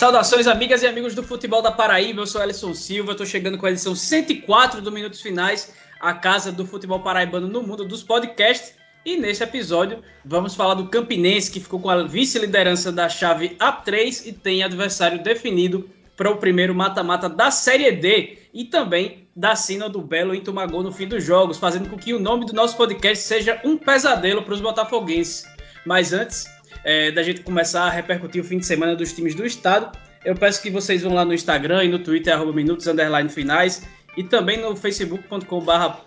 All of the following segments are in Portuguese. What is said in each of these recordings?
Saudações, amigas e amigos do futebol da Paraíba. Eu sou Alisson Silva. Estou chegando com a edição 104 do Minutos Finais, a casa do futebol paraibano no mundo dos podcasts. E nesse episódio vamos falar do Campinense, que ficou com a vice-liderança da chave A3 e tem adversário definido para o primeiro mata-mata da Série D e também da Sina do Belo em no fim dos jogos, fazendo com que o nome do nosso podcast seja um pesadelo para os botafoguenses. Mas antes é, da gente começar a repercutir o fim de semana dos times do estado, eu peço que vocês vão lá no Instagram e no Twitter, arroba minutos, finais, e também no facebook.com barra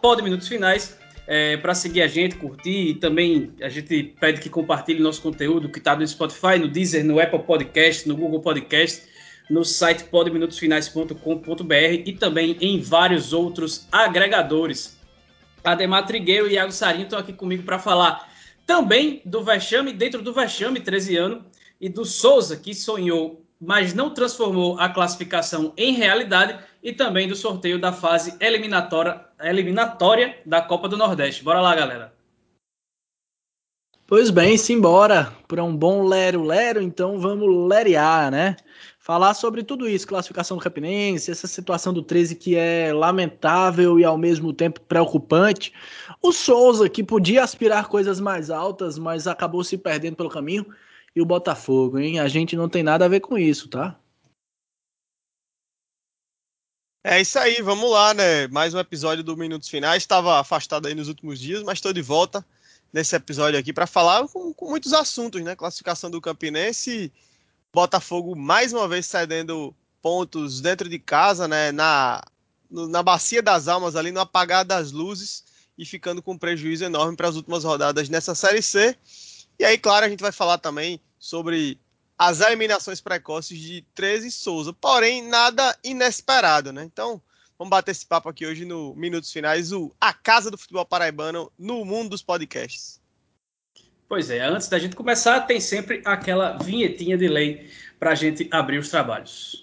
finais, é, para seguir a gente, curtir, e também a gente pede que compartilhe nosso conteúdo que está no Spotify, no Deezer, no Apple Podcast, no Google Podcast, no site podminutosfinais.com.br e também em vários outros agregadores. Ademar Trigueiro e Iago Sarinho estão aqui comigo para falar também do Vexame, dentro do Vexame 13 anos, e do Souza, que sonhou, mas não transformou a classificação em realidade, e também do sorteio da fase eliminatória, eliminatória da Copa do Nordeste. Bora lá, galera. Pois bem, simbora para um bom lero-lero, então vamos lerear, né? falar sobre tudo isso, classificação do Campinense, essa situação do 13 que é lamentável e ao mesmo tempo preocupante. O Souza, que podia aspirar coisas mais altas, mas acabou se perdendo pelo caminho. E o Botafogo, hein? A gente não tem nada a ver com isso, tá? É isso aí, vamos lá, né? Mais um episódio do Minutos Finais. Estava afastado aí nos últimos dias, mas estou de volta nesse episódio aqui para falar com, com muitos assuntos, né? Classificação do Campinense Botafogo mais uma vez cedendo pontos dentro de casa, né, na, na bacia das almas ali, no apagar das luzes e ficando com um prejuízo enorme para as últimas rodadas nessa Série C. E aí, claro, a gente vai falar também sobre as eliminações precoces de 13 Souza, porém nada inesperado, né? Então, vamos bater esse papo aqui hoje no Minutos Finais, o A Casa do Futebol Paraibano no mundo dos podcasts. Pois é, antes da gente começar, tem sempre aquela vinhetinha de lei para a gente abrir os trabalhos.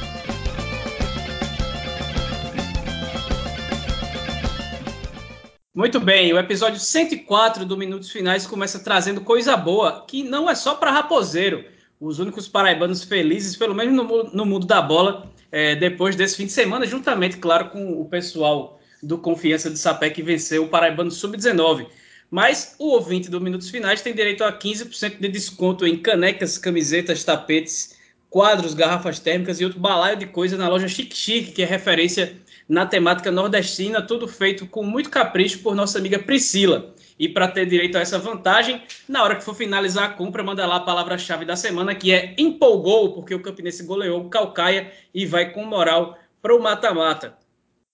Muito bem, o episódio 104 do Minutos Finais começa trazendo coisa boa, que não é só para Raposeiro, os únicos paraibanos felizes, pelo menos no, no mundo da bola, é, depois desse fim de semana, juntamente, claro, com o pessoal do Confiança de Sapé que venceu o Paraibano Sub-19. Mas o ouvinte do Minutos Finais tem direito a 15% de desconto em canecas, camisetas, tapetes, quadros, garrafas térmicas e outro balaio de coisa na loja Chique Chique, que é referência na temática nordestina, tudo feito com muito capricho por nossa amiga Priscila. E para ter direito a essa vantagem, na hora que for finalizar a compra, manda lá a palavra-chave da semana, que é empolgou, porque o Campinense goleou o Calcaia e vai com moral para o mata-mata.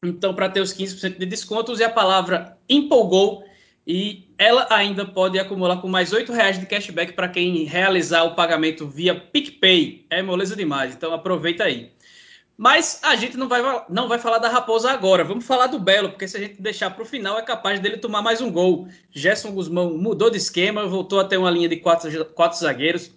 Então, para ter os 15% de desconto, use a palavra empolgou e ela ainda pode acumular com mais R$ reais de cashback para quem realizar o pagamento via PicPay. É moleza demais, então aproveita aí. Mas a gente não vai, não vai falar da Raposa agora. Vamos falar do Belo, porque se a gente deixar para o final, é capaz dele tomar mais um gol. Gerson Guzmão mudou de esquema, voltou a ter uma linha de quatro, quatro zagueiros,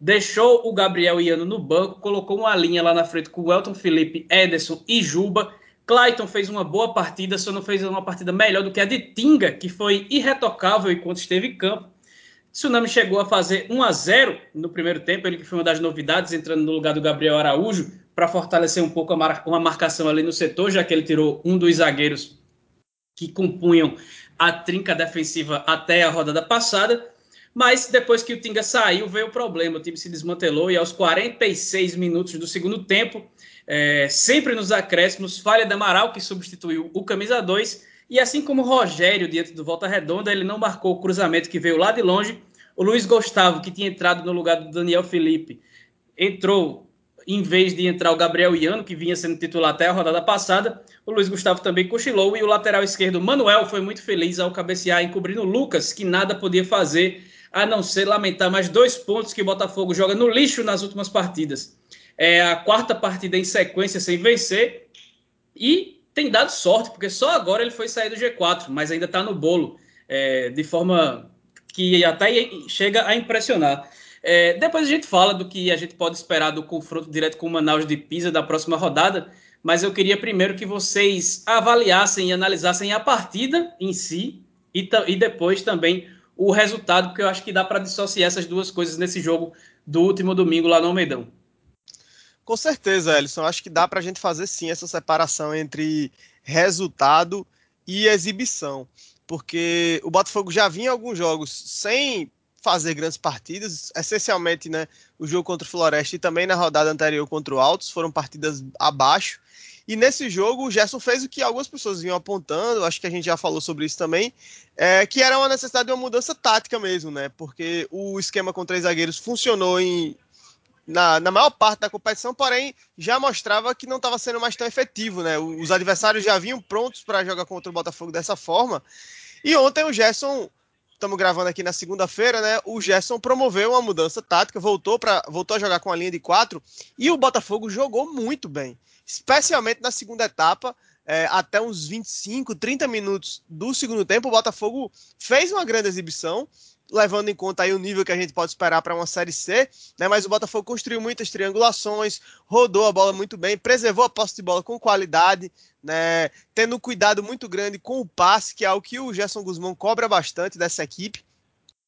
deixou o Gabriel Iano no banco, colocou uma linha lá na frente com o Elton Felipe, Ederson e Juba. Clayton fez uma boa partida, só não fez uma partida melhor do que a de Tinga, que foi irretocável enquanto esteve em campo. Tsunami chegou a fazer 1 a 0 no primeiro tempo, ele que foi uma das novidades, entrando no lugar do Gabriel Araújo, para fortalecer um pouco mar uma marcação ali no setor, já que ele tirou um dos zagueiros que compunham a trinca defensiva até a rodada passada. Mas depois que o Tinga saiu, veio o problema. O time se desmantelou e aos 46 minutos do segundo tempo, é, sempre nos acréscimos, falha da Amaral, que substituiu o camisa 2. E assim como o Rogério, diante do Volta Redonda, ele não marcou o cruzamento que veio lá de longe. O Luiz Gustavo, que tinha entrado no lugar do Daniel Felipe, entrou em vez de entrar o Gabriel Iano, que vinha sendo titular até a rodada passada, o Luiz Gustavo também cochilou e o lateral esquerdo Manuel foi muito feliz ao cabecear, encobrindo o Lucas, que nada podia fazer a não ser lamentar mais dois pontos que o Botafogo joga no lixo nas últimas partidas. É a quarta partida em sequência sem vencer e tem dado sorte, porque só agora ele foi sair do G4, mas ainda está no bolo. é, de forma que até chega a impressionar. É, depois a gente fala do que a gente pode esperar do confronto direto com o Manaus de Pisa da próxima rodada, mas eu queria primeiro que vocês avaliassem e analisassem a partida em si e, e depois também o resultado, porque eu acho que dá para dissociar essas duas coisas nesse jogo do último domingo lá no Almeidão. Com certeza, Ellison. Acho que dá para a gente fazer sim essa separação entre resultado e exibição. Porque o Botafogo já vinha alguns jogos sem fazer grandes partidas, essencialmente né, o jogo contra o Floresta e também na rodada anterior contra o Altos, foram partidas abaixo. E nesse jogo o Gerson fez o que algumas pessoas vinham apontando, acho que a gente já falou sobre isso também, é, que era uma necessidade de uma mudança tática mesmo, né? Porque o esquema com três zagueiros funcionou em, na, na maior parte da competição, porém já mostrava que não estava sendo mais tão efetivo, né? Os adversários já vinham prontos para jogar contra o Botafogo dessa forma. E ontem o Gerson estamos gravando aqui na segunda-feira, né? O Gerson promoveu uma mudança tática, voltou para voltou a jogar com a linha de quatro e o Botafogo jogou muito bem, especialmente na segunda etapa. É, até uns 25, 30 minutos do segundo tempo, o Botafogo fez uma grande exibição levando em conta aí o nível que a gente pode esperar para uma Série C, né? Mas o Botafogo construiu muitas triangulações, rodou a bola muito bem, preservou a posse de bola com qualidade, né? Tendo um cuidado muito grande com o passe, que é algo que o Gerson Guzmão cobra bastante dessa equipe.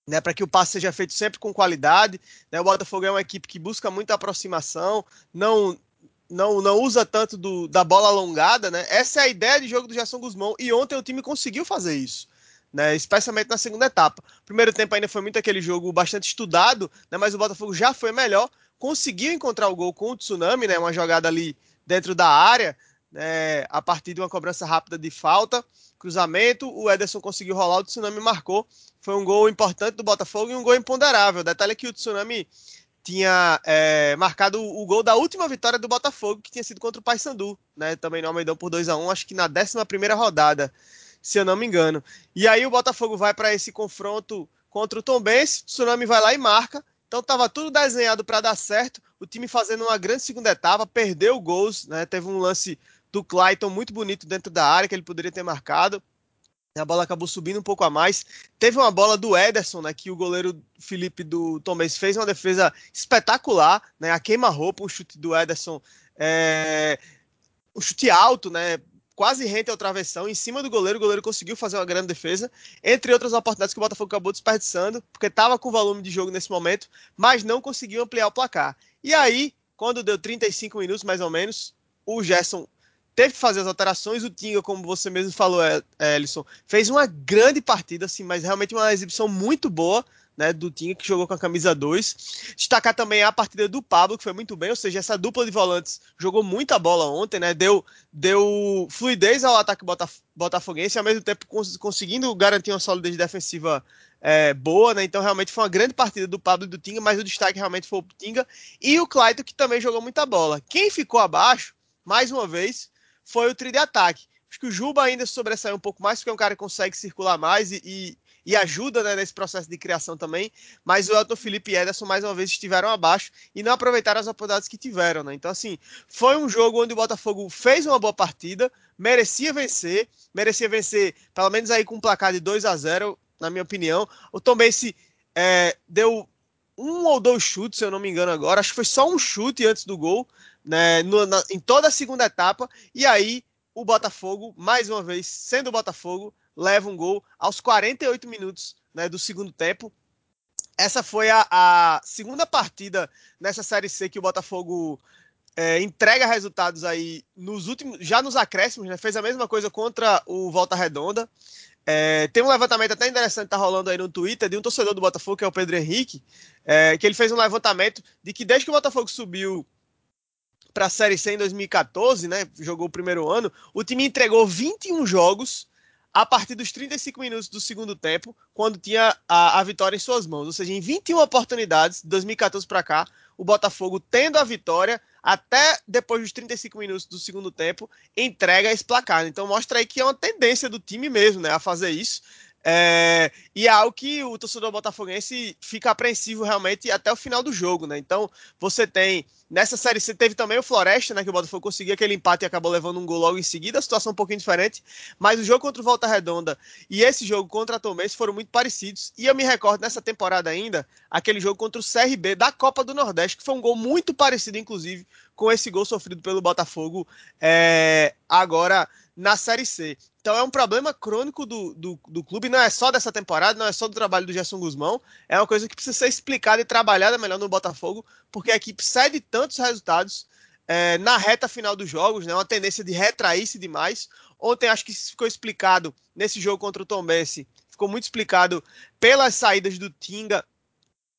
Né, para que o passe seja feito sempre com qualidade. Né, o Botafogo é uma equipe que busca muita aproximação, não não, não usa tanto do, da bola alongada. Né? Essa é a ideia de jogo do Gerson Guzmão e ontem o time conseguiu fazer isso né? Especialmente na segunda etapa. Primeiro tempo ainda foi muito aquele jogo bastante estudado, né? Mas o Botafogo já foi melhor, conseguiu encontrar o gol com o Tsunami, né? Uma jogada ali dentro da área, né? A partir de uma cobrança rápida de falta, cruzamento, o Ederson conseguiu rolar, o Tsunami marcou. Foi um gol importante do Botafogo e um gol imponderável. Detalhe é que o Tsunami tinha é, marcado o gol da última vitória do Botafogo, que tinha sido contra o Paysandu, né? Também no Almeidão por 2 a 1 acho que na 11 primeira rodada se eu não me engano. E aí o Botafogo vai para esse confronto contra o Tom Benz, o Tsunami vai lá e marca. Então estava tudo desenhado para dar certo. O time fazendo uma grande segunda etapa, perdeu gols, né? Teve um lance do Clayton muito bonito dentro da área que ele poderia ter marcado. A bola acabou subindo um pouco a mais. Teve uma bola do Ederson, né, que o goleiro Felipe do Tom Benz fez uma defesa espetacular, né, a queima-roupa, um chute do Ederson, é, um chute alto, né, quase rente ao travessão, em cima do goleiro, o goleiro conseguiu fazer uma grande defesa, entre outras oportunidades que o Botafogo acabou desperdiçando, porque estava com volume de jogo nesse momento, mas não conseguiu ampliar o placar. E aí, quando deu 35 minutos mais ou menos, o Gerson teve que fazer as alterações, o Tinga, como você mesmo falou, Ellison, fez uma grande partida, assim, mas realmente uma exibição muito boa, né, do Tinga, que jogou com a camisa 2. Destacar também a partida do Pablo, que foi muito bem, ou seja, essa dupla de volantes jogou muita bola ontem, né, deu, deu fluidez ao ataque botaf botafoguense, ao mesmo tempo cons conseguindo garantir uma solidez defensiva é, boa, né, então realmente foi uma grande partida do Pablo e do Tinga, mas o destaque realmente foi o Tinga e o Clayton, que também jogou muita bola. Quem ficou abaixo, mais uma vez, foi o trio de ataque. Acho que o Juba ainda sobressaiu um pouco mais, porque é um cara que consegue circular mais e, e e ajuda né, nesse processo de criação também. Mas o Elton Felipe e Ederson, mais uma vez, estiveram abaixo e não aproveitaram as oportunidades que tiveram. Né? Então, assim, foi um jogo onde o Botafogo fez uma boa partida, merecia vencer, merecia vencer, pelo menos aí com um placar de 2 a 0 na minha opinião. O Tom Bense é, deu um ou dois chutes, se eu não me engano agora. Acho que foi só um chute antes do gol, né, no, na, em toda a segunda etapa. E aí o Botafogo, mais uma vez, sendo o Botafogo, leva um gol aos 48 minutos né, do segundo tempo. Essa foi a, a, segunda partida nessa Série C que o Botafogo é, entrega resultados aí nos últimos, já nos acréscimos, né? Fez a mesma coisa contra o Volta Redonda. É, tem um levantamento até interessante tá rolando aí no Twitter de um torcedor do Botafogo, que é o Pedro Henrique, é, que ele fez um levantamento de que desde que o Botafogo subiu para a Série C em 2014, né, jogou o primeiro ano, o time entregou 21 jogos a partir dos 35 minutos do segundo tempo, quando tinha a, a vitória em suas mãos. Ou seja, em 21 oportunidades, de 2014 para cá, o Botafogo tendo a vitória, até depois dos 35 minutos do segundo tempo, entrega esse placar. Então mostra aí que é uma tendência do time mesmo, né, a fazer isso. É, e é algo que o torcedor botafoguense fica apreensivo realmente até o final do jogo, né? Então você tem Nessa série C teve também o Floresta, né? Que o Botafogo conseguiu aquele empate e acabou levando um gol logo em seguida. A situação um pouquinho diferente. Mas o jogo contra o Volta Redonda e esse jogo contra a Tombense foram muito parecidos. E eu me recordo nessa temporada ainda, aquele jogo contra o CRB da Copa do Nordeste, que foi um gol muito parecido, inclusive, com esse gol sofrido pelo Botafogo é, agora na Série C. Então é um problema crônico do, do, do, clube, não é só dessa temporada, não é só do trabalho do Gerson Guzmão, é uma coisa que precisa ser explicada e trabalhada melhor no Botafogo, porque a equipe cede tantos resultados é, na reta final dos jogos, né, uma tendência de retrair-se demais. Ontem acho que ficou explicado nesse jogo contra o Tom Bense, ficou muito explicado pelas saídas do Tinga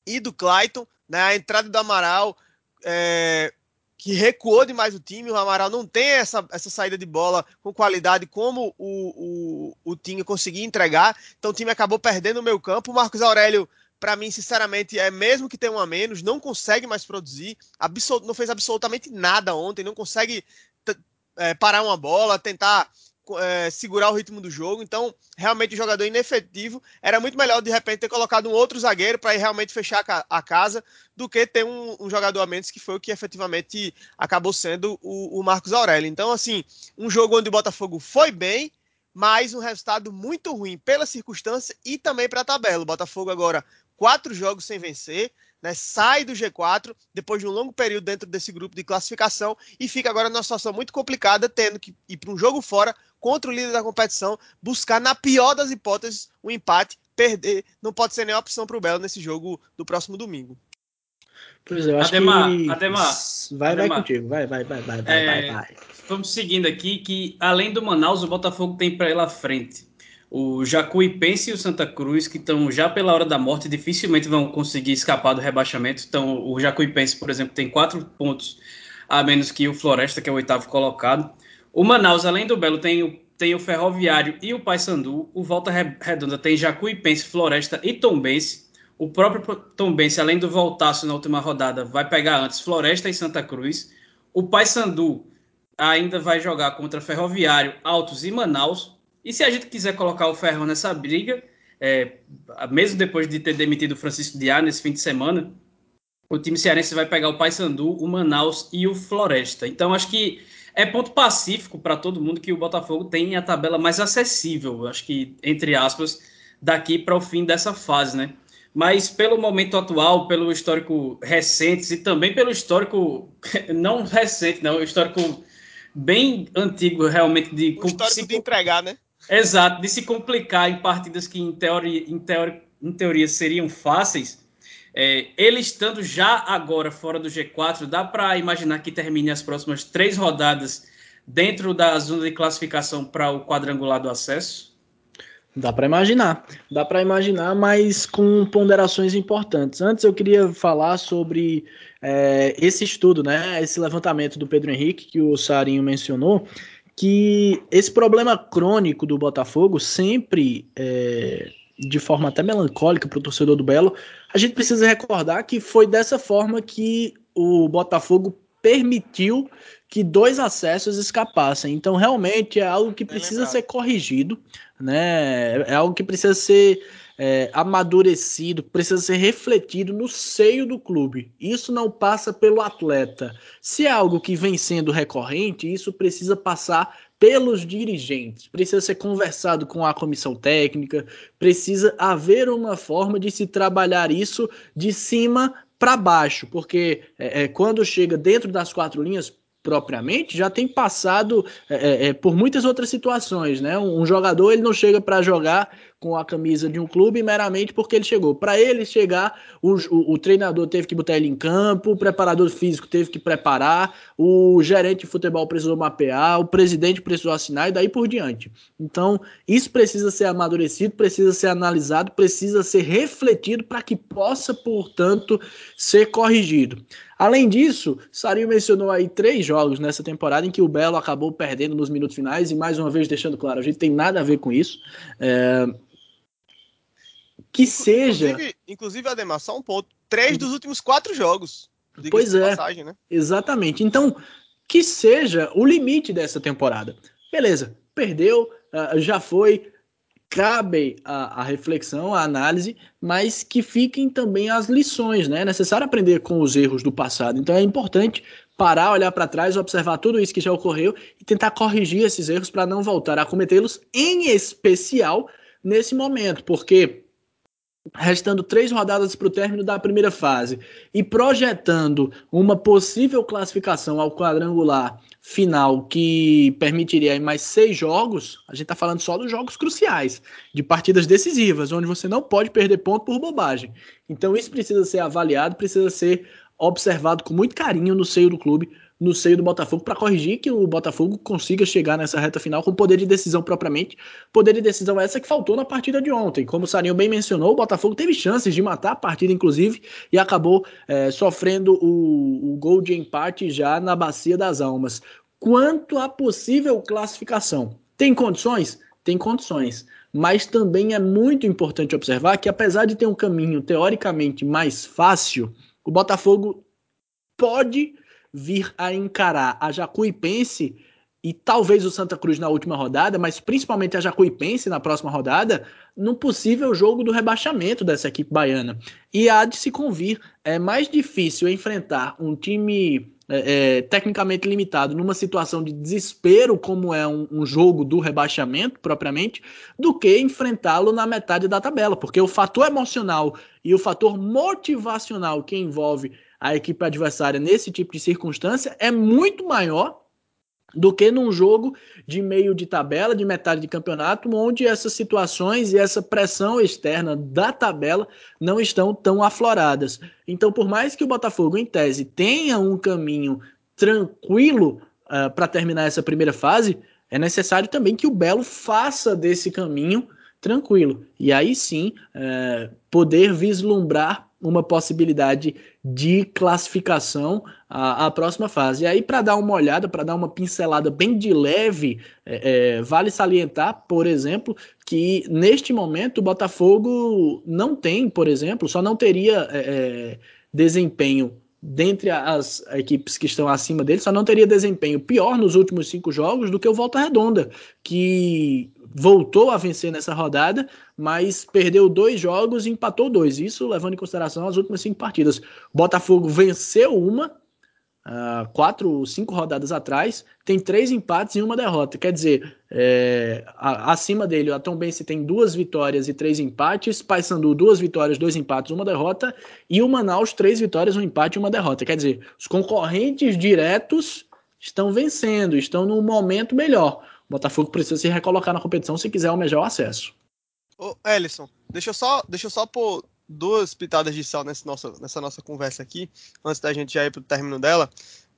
e do Clayton, né, a entrada do Amaral, é, que recuou demais o time. O Amaral não tem essa, essa saída de bola com qualidade como o, o, o Tinga conseguia entregar. Então o time acabou perdendo o meio campo. O Marcos Aurélio, para mim, sinceramente, é mesmo que tenha um a menos, não consegue mais produzir. Absol não fez absolutamente nada ontem, não consegue é, parar uma bola, tentar é, segurar o ritmo do jogo. Então, realmente, o jogador inefetivo era muito melhor de repente ter colocado um outro zagueiro para realmente fechar a casa do que ter um, um, jogador a menos que foi o que efetivamente acabou sendo o, o Marcos Aurélio. Então, assim, um jogo onde o Botafogo foi bem, mas um resultado muito ruim pela circunstância e também para a tabela. O Botafogo agora quatro jogos sem vencer né, sai do G4 depois de um longo período dentro desse grupo de classificação e fica agora numa situação muito complicada, tendo que ir para um jogo fora contra o líder da competição, buscar, na pior das hipóteses, um empate, perder. Não pode ser nenhuma opção para o Belo nesse jogo do próximo domingo. Pois é, eu acho Ademar, que... Ademar, vai, Ademar. vai contigo, vai, vai, vai, vai, é, vai, vai. Vamos seguindo aqui, que além do Manaus, o Botafogo tem para ele à frente o Jacuipense e o Santa Cruz, que estão já pela hora da morte, dificilmente vão conseguir escapar do rebaixamento. Então, o Jacuipense, por exemplo, tem quatro pontos a menos que o Floresta, que é o oitavo colocado. O Manaus, além do Belo, tem o, tem o Ferroviário e o Paysandu. O Volta Redonda tem Jacuipense, Floresta e Tombense. O próprio Tombense, além do voltaço na última rodada, vai pegar antes Floresta e Santa Cruz. O Paysandu ainda vai jogar contra Ferroviário, Altos e Manaus. E se a gente quiser colocar o Ferrão nessa briga, é, mesmo depois de ter demitido o Francisco Diá nesse fim de semana, o time cearense vai pegar o Paysandu, o Manaus e o Floresta. Então acho que é ponto pacífico para todo mundo que o Botafogo tem a tabela mais acessível, acho que entre aspas, daqui para o fim dessa fase, né? Mas pelo momento atual, pelo histórico recente e também pelo histórico não recente, não, histórico bem antigo realmente de o histórico de entregar, né? Exato, de se complicar em partidas que em teoria, em teoria, em teoria seriam fáceis. É, ele estando já agora fora do G4, dá para imaginar que termine as próximas três rodadas dentro da zona de classificação para o quadrangular do acesso? Dá para imaginar, dá para imaginar, mas com ponderações importantes. Antes eu queria falar sobre é, esse estudo, né, esse levantamento do Pedro Henrique que o Sarinho mencionou, que esse problema crônico do Botafogo sempre, é, de forma até melancólica para o torcedor do Belo, a gente precisa recordar que foi dessa forma que o Botafogo permitiu que dois acessos escapassem. Então, realmente é algo que precisa ser corrigido, né? É algo que precisa ser é, amadurecido, precisa ser refletido no seio do clube. Isso não passa pelo atleta. Se é algo que vem sendo recorrente, isso precisa passar pelos dirigentes, precisa ser conversado com a comissão técnica, precisa haver uma forma de se trabalhar isso de cima para baixo, porque é, é, quando chega dentro das quatro linhas, propriamente já tem passado é, é, é, por muitas outras situações, né? Um, um jogador ele não chega para jogar com a camisa de um clube meramente porque ele chegou. Para ele chegar, o, o, o, treinador teve que botar ele em campo, o preparador físico teve que preparar, o gerente de futebol precisou mapear, o presidente precisou assinar e daí por diante. Então, isso precisa ser amadurecido, precisa ser analisado, precisa ser refletido para que possa, portanto, ser corrigido. Além disso, Sarinho mencionou aí três jogos nessa temporada em que o Belo acabou perdendo nos minutos finais, e mais uma vez deixando claro, a gente tem nada a ver com isso. É... Que seja. Inclusive, inclusive, Ademar, só um ponto: três dos últimos quatro jogos. Pois é. Passagem, né? Exatamente. Então, que seja o limite dessa temporada. Beleza, perdeu, ah, já foi. cabe a, a, reflexão, a análise, mas que fiquem também as lições, né? É necessário aprender com os erros do passado. Então é importante parar, olhar para trás, observar tudo isso que já ocorreu e tentar corrigir esses erros para não voltar a cometê-los, em especial nesse momento, porque restando três rodadas para o término da primeira fase e projetando uma possível classificação ao quadrangular final que permitiria mais seis jogos, a gente está falando só dos jogos cruciais, de partidas decisivas, onde você não pode perder ponto por bobagem. Então isso precisa ser avaliado, precisa ser observado com muito carinho no seio do clube no seio do Botafogo para corrigir que o Botafogo consiga chegar nessa reta final com poder de decisão propriamente. Poder de decisão essa que faltou na partida de ontem. Como o Sarinho bem mencionou, o Botafogo teve chances de matar a partida, inclusive, e acabou é, sofrendo o, o gol de empate já na Bacia das Almas. Quanto à possível classificação, tem condições? Tem condições. Mas também é muito importante observar que, apesar de ter um caminho teoricamente mais fácil, o Botafogo pode vir a encarar a Jacuipense e talvez o Santa Cruz na última rodada, mas principalmente a Jacuipense na próxima rodada, num possível jogo do rebaixamento dessa equipe baiana. E há de se convir, é mais difícil enfrentar um time é, é, tecnicamente limitado numa situação de desespero, como é um, um jogo do rebaixamento propriamente, do que enfrentá-lo na metade da tabela, porque o fator emocional e o fator motivacional que envolve a equipe adversária nesse tipo de circunstância é muito maior do que num jogo de meio de tabela, de metade de campeonato, onde essas situações e essa pressão externa da tabela não estão tão afloradas. Então, por mais que o Botafogo, em tese, tenha um caminho tranquilo uh, ah, para terminar essa primeira fase, é necessário também que o Belo faça desse caminho tranquilo. E aí sim, uh, poder vislumbrar uma possibilidade de classificação à, à próxima fase. E aí, para dar uma olhada, para dar uma pincelada bem de leve, é, é, vale salientar, por exemplo, que neste momento o Botafogo não tem, por exemplo, só não teria é, é desempenho dentre as equipes que estão acima dele, só não teria desempenho pior nos últimos cinco jogos do que o Volta Redonda, que voltou a vencer nessa rodada, mas perdeu dois jogos e empatou dois. Isso levando em consideração as últimas cinco partidas. Botafogo venceu uma, uh, quatro, cinco rodadas atrás, tem três empates e uma derrota. Quer dizer, é, a, acima dele, a Tom Bense tem duas vitórias e três empates, Paysandu duas vitórias, dois empates, uma derrota, e o Manaus três vitórias, um empate e uma derrota. Quer dizer, os concorrentes diretos estão vencendo, estão num momento melhor. O Botafogo precisa se recolocar na competição se quiser almejar o acesso. Ô, Ellison, deixa eu só, deixa eu só pôr duas pitadas de sal nessa nossa, nessa nossa conversa aqui, antes da gente já ir o término dela.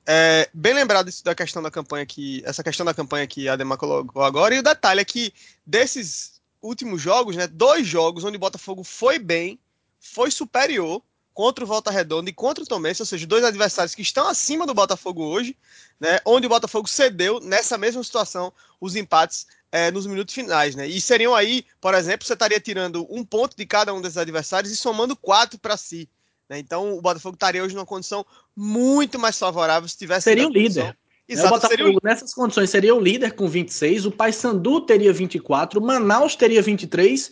É, bem lembrado isso da questão da campanha que. Essa questão da campanha que a Ademar colocou agora, e o detalhe é que desses últimos jogos, né? Dois jogos onde o Botafogo foi bem, foi superior, contra o Volta Redonda e contra o Tomense, ou seja, dois adversários que estão acima do Botafogo hoje, né, onde o Botafogo cedeu nessa mesma situação os empates é, nos minutos finais, né? E seriam aí, por exemplo, você estaria tirando um ponto de cada um desses adversários e somando quatro para si. Né? Então o Botafogo estaria hoje numa condição muito mais favorável se tivesse. Seria o líder. Exato, o Botafogo, seria nessas condições, seria o líder com 26, o Paysandu teria 24, o Manaus teria 23,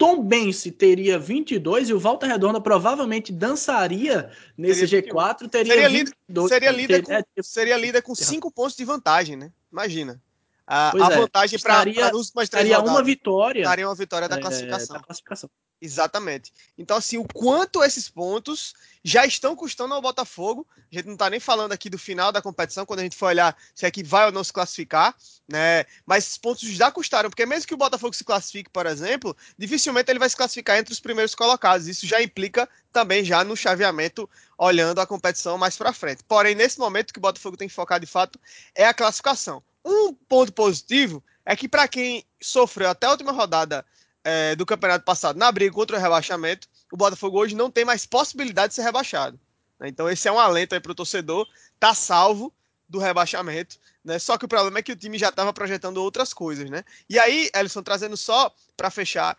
Tom Bense teria 22 e o Volta Redonda provavelmente dançaria nesse teria G4, teria seria 22. Líder, seria, líder com, é, tipo, seria líder com 5 pontos de vantagem, né? Imagina. A, a é, vantagem para os mais três rodadas. uma vitória. Daria uma vitória da, é, classificação. da classificação. Exatamente. Então, assim, o quanto esses pontos já estão custando ao Botafogo. A gente não está nem falando aqui do final da competição, quando a gente for olhar se é que vai ou não se classificar, né? Mas esses pontos já custaram, porque mesmo que o Botafogo se classifique, por exemplo, dificilmente ele vai se classificar entre os primeiros colocados. Isso já implica também já no chaveamento, olhando a competição mais para frente. Porém, nesse momento que o Botafogo tem que focar de fato é a classificação. Um ponto positivo é que para quem sofreu até a última rodada é, do campeonato passado na briga contra o rebaixamento, o Botafogo hoje não tem mais possibilidade de ser rebaixado. Né? Então esse é um alento aí para o torcedor, tá salvo do rebaixamento, né? Só que o problema é que o time já estava projetando outras coisas, né? E aí, Ellison, trazendo só para fechar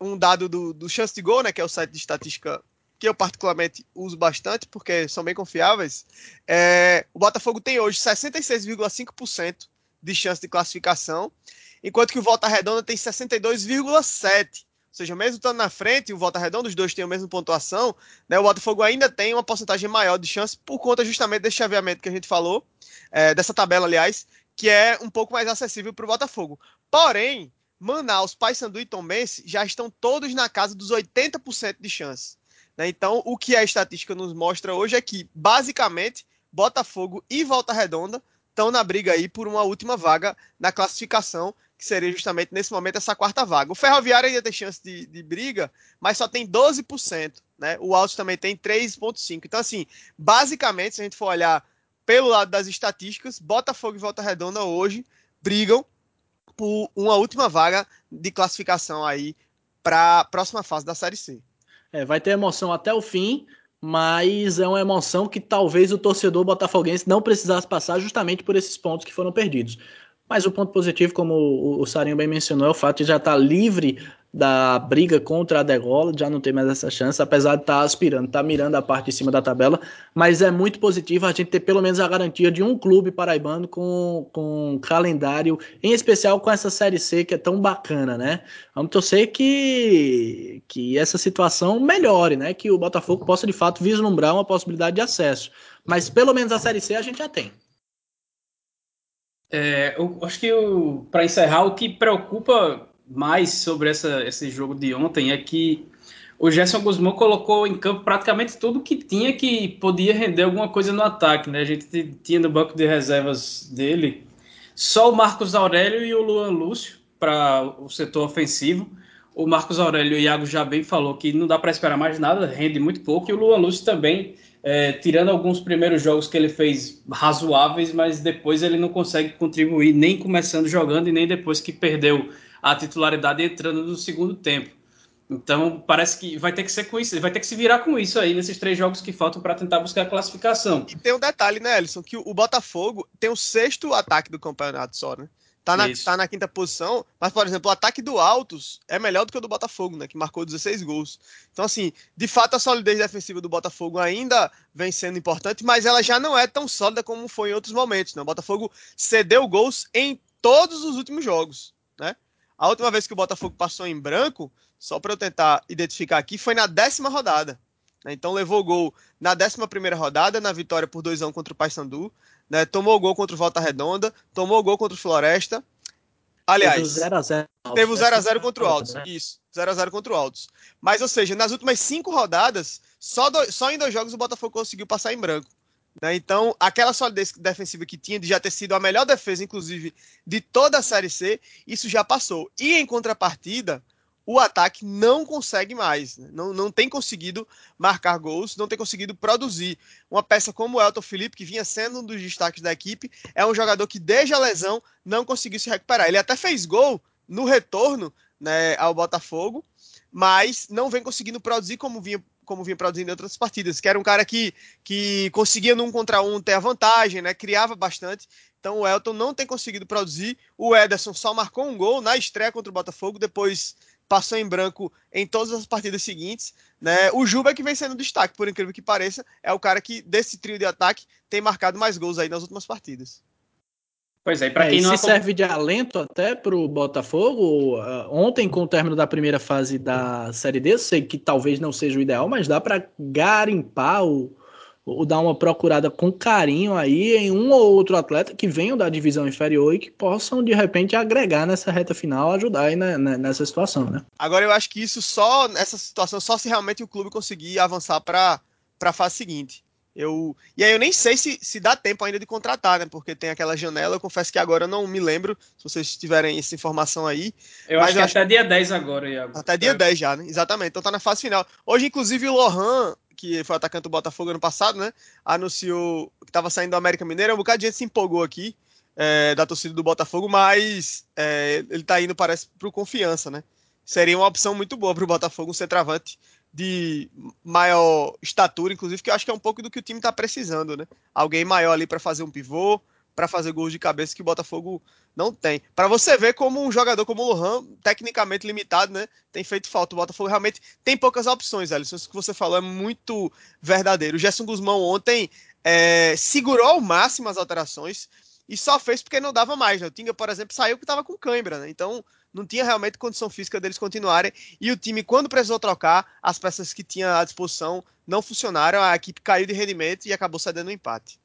um dado do, do Chance de Gol, né? Que é o site de estatística que eu particularmente uso bastante, porque são bem confiáveis. É, o Botafogo tem hoje 66,5% de chance de classificação enquanto que o Volta Redonda tem 62,7. Ou seja, mesmo estando na frente, o Volta Redonda, os dois têm a mesma pontuação, né, o Botafogo ainda tem uma porcentagem maior de chance por conta justamente desse chaveamento que a gente falou, é, dessa tabela, aliás, que é um pouco mais acessível para o Botafogo. Porém, Manaus, Paysandu e Tombense já estão todos na casa dos 80% de chance. Né? Então, o que a estatística nos mostra hoje é que, basicamente, Botafogo e Volta Redonda estão na briga aí por uma última vaga na classificação, que seria justamente nesse momento essa quarta vaga. O Ferroviário ainda tem chance de, de briga, mas só tem 12%. Né? O Altos também tem 3,5%. Então, assim, basicamente, se a gente for olhar pelo lado das estatísticas, Botafogo e Volta Redonda hoje brigam por uma última vaga de classificação aí para a próxima fase da Série C. É, vai ter emoção até o fim, mas é uma emoção que talvez o torcedor botafoguense não precisasse passar justamente por esses pontos que foram perdidos. Mas o ponto positivo, como o Sarinho bem mencionou, é o fato de já estar livre da briga contra a degola, já não tem mais essa chance, apesar de estar tá aspirando, estar tá mirando a parte de cima da tabela, mas é muito positivo a gente ter pelo menos a garantia de um clube paraibano com, com calendário, em especial com essa Série C que é tão bacana, né? Vamos torcer que, que essa situação melhore, né? Que o Botafogo possa de fato vislumbrar uma possibilidade de acesso. Mas pelo menos a Série C a gente já tem. É, eu acho que para encerrar, o que preocupa mais sobre essa, esse jogo de ontem é que o Gerson Guzmão colocou em campo praticamente tudo que tinha que podia render alguma coisa no ataque. Né? A gente tinha no banco de reservas dele só o Marcos Aurélio e o Luan Lúcio para o setor ofensivo. O Marcos Aurélio, o Iago já bem falou que não dá para esperar mais nada, rende muito pouco. E o Luan Lúcio também, é, tirando alguns primeiros jogos que ele fez razoáveis, mas depois ele não consegue contribuir nem começando jogando e nem depois que perdeu a titularidade entrando no segundo tempo. Então, parece que vai ter que ser com isso, vai ter que se virar com isso aí nesses três jogos que faltam para tentar buscar a classificação. E tem um detalhe, né, Ellison, que o Botafogo tem o sexto ataque do campeonato só, né? Tá na, tá na quinta posição, mas, por exemplo, o ataque do Altos é melhor do que o do Botafogo, né? Que marcou 16 gols. Então, assim, de fato, a solidez defensiva do Botafogo ainda vem sendo importante, mas ela já não é tão sólida como foi em outros momentos, né? O Botafogo cedeu gols em todos os últimos jogos, né? A última vez que o Botafogo passou em branco, só para eu tentar identificar aqui, foi na décima rodada. Né? Então levou gol na décima primeira rodada, na vitória por 2x1 contra o Paysandu. Né? Tomou gol contra o Volta Redonda, tomou gol contra o Floresta. Aliás, teve o 0x0 contra o Altos. Né? Isso, 0x0 contra o Altos. Mas, ou seja, nas últimas cinco rodadas, só, do, só em dois jogos o Botafogo conseguiu passar em branco. Né? Então, aquela solidez defensiva que tinha, de já ter sido a melhor defesa, inclusive, de toda a Série C, isso já passou. E em contrapartida, o ataque não consegue mais, né? não, não tem conseguido marcar gols, não tem conseguido produzir. Uma peça como o Elton Felipe, que vinha sendo um dos destaques da equipe, é um jogador que desde a lesão não conseguiu se recuperar. Ele até fez gol no retorno né, ao Botafogo, mas não vem conseguindo produzir como vinha como vinha produzindo em outras partidas, que era um cara que, que conseguia num contra um ter a vantagem, né? Criava bastante. Então o Elton não tem conseguido produzir. O Ederson só marcou um gol na estreia contra o Botafogo, depois passou em branco em todas as partidas seguintes. Né? O Juba é que vem sendo destaque, por incrível que pareça, é o cara que, desse trio de ataque, tem marcado mais gols aí nas últimas partidas. Pois é, para quem é, não se serve de alento até para o Botafogo. Uh, ontem, com o término da primeira fase da Série D, eu sei que talvez não seja o ideal, mas dá para garimpar ou, ou, dar uma procurada com carinho aí em um ou outro atleta que venham da divisão inferior e que possam de repente agregar nessa reta final, ajudar aí na, na, nessa situação, né? Agora eu acho que isso só nessa situação só se realmente o clube conseguir avançar para para a fase seguinte. Eu, e aí eu nem sei se, se dá tempo ainda de contratar, né? Porque tem aquela janela, eu confesso que agora eu não me lembro, se vocês tiverem essa informação aí. Eu acho que acho... até dia 10 agora, Iago. Até dia é. 10 já, né? Exatamente. Então tá na fase final. Hoje, inclusive, o Lohan, que foi atacante do Botafogo ano passado, né? Anunciou que estava saindo do América Mineiro. Um bocado de gente se empolgou aqui é, da torcida do Botafogo, mas é, ele tá indo, parece, pro confiança, né? Seria uma opção muito boa pro Botafogo, um centroavante de maior estatura, inclusive, que eu acho que é um pouco do que o time está precisando, né? Alguém maior ali para fazer um pivô, para fazer gols de cabeça que o Botafogo não tem. Para você ver como um jogador como o Lohan, tecnicamente limitado, né, tem feito falta. O Botafogo realmente tem poucas opções, Alisson. Isso que você falou é muito verdadeiro. O Gerson Guzmão ontem é, segurou ao máximo as alterações, e só fez porque não dava mais. Né? O Tinga, por exemplo, saiu porque estava com cãibra, né? Então não tinha realmente condição física deles continuarem. E o time, quando precisou trocar, as peças que tinha à disposição não funcionaram, a equipe caiu de rendimento e acabou cedendo um empate.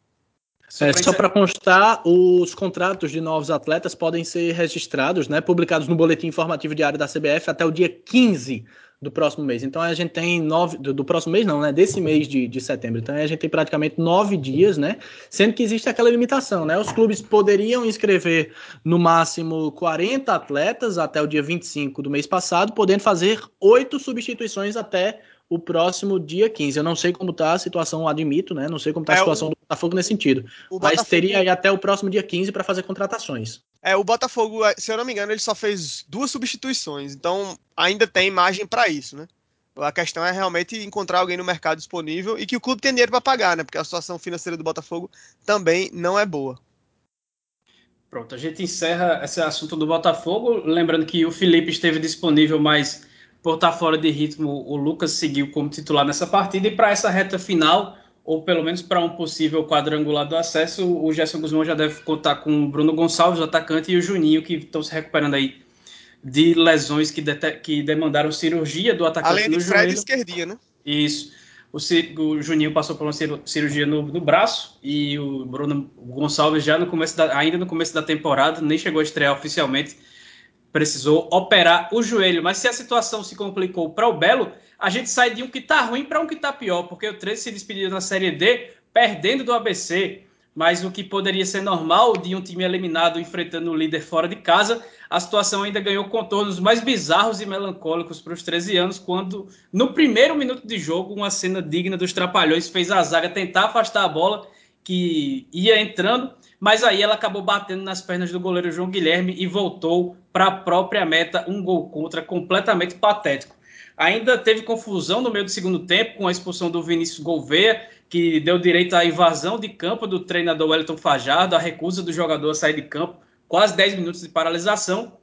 É, só para constar, os contratos de novos atletas podem ser registrados, né, publicados no boletim informativo diário da CBF até o dia 15 do próximo mês. Então a gente tem nove. Do, do próximo mês, não, né? Desse mês de, de setembro. Então a gente tem praticamente nove dias, né? Sendo que existe aquela limitação, né? Os clubes poderiam inscrever no máximo 40 atletas até o dia 25 do mês passado, podendo fazer oito substituições até o próximo dia 15. Eu não sei como está a situação, admito, né? Não sei como está a é situação o, do Botafogo nesse sentido. Mas Botafogo... teria aí até o próximo dia 15 para fazer contratações. É, o Botafogo, se eu não me engano, ele só fez duas substituições, então ainda tem margem para isso, né? A questão é realmente encontrar alguém no mercado disponível e que o clube tenha dinheiro para pagar, né? Porque a situação financeira do Botafogo também não é boa. Pronto, a gente encerra esse assunto do Botafogo. Lembrando que o Felipe esteve disponível, mas por estar fora de ritmo, o Lucas seguiu como titular nessa partida. E para essa reta final, ou pelo menos para um possível quadrangular do acesso, o Gerson Guzmão já deve contar com o Bruno Gonçalves, o atacante, e o Juninho, que estão se recuperando aí de lesões que, que demandaram cirurgia do atacante Além de no Fred joelho. esquerdia, né? Isso. O, o, Juninho passou por uma cirurgia no, no, braço e o Bruno Gonçalves já no começo da, ainda no começo da temporada, nem chegou a estrear oficialmente, precisou operar o joelho. Mas se a situação se complicou para o Belo, a gente sai de um que está ruim para um que está pior, porque o 13 se despediu na Série D, perdendo do ABC. Mas o que poderia ser normal de um time eliminado enfrentando o líder fora de casa, a situação ainda ganhou contornos mais bizarros e melancólicos para os 13 anos, quando, no primeiro minuto de jogo, uma cena digna dos Trapalhões fez a zaga tentar afastar a bola, que ia entrando, mas aí ela acabou batendo nas pernas do goleiro João Guilherme e voltou para a própria meta, um gol contra completamente patético. Ainda teve confusão no meio do segundo tempo com a expulsão do Vinícius Gouveia, que deu direito à invasão de campo do treinador Wellington Fajardo, a recusa do jogador a sair de campo, quase 10 minutos de paralisação,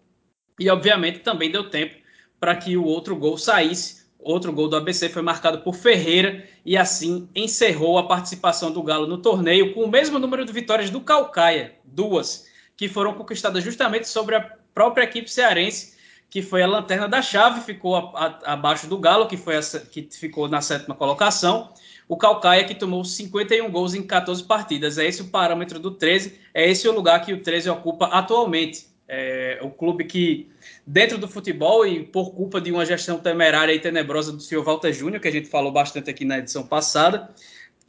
e obviamente também deu tempo para que o outro gol saísse Outro gol do ABC foi marcado por Ferreira e assim encerrou a participação do Galo no torneio com o mesmo número de vitórias do Calcaia, duas, que foram conquistadas justamente sobre a própria equipe cearense, que foi a lanterna da chave, ficou a, a, abaixo do Galo, que, foi que ficou na sétima colocação. O Calcaia, que tomou 51 gols em 14 partidas. É esse o parâmetro do 13, é esse o lugar que o 13 ocupa atualmente. É, o clube que, dentro do futebol e por culpa de uma gestão temerária e tenebrosa do senhor Walter Júnior, que a gente falou bastante aqui na edição passada,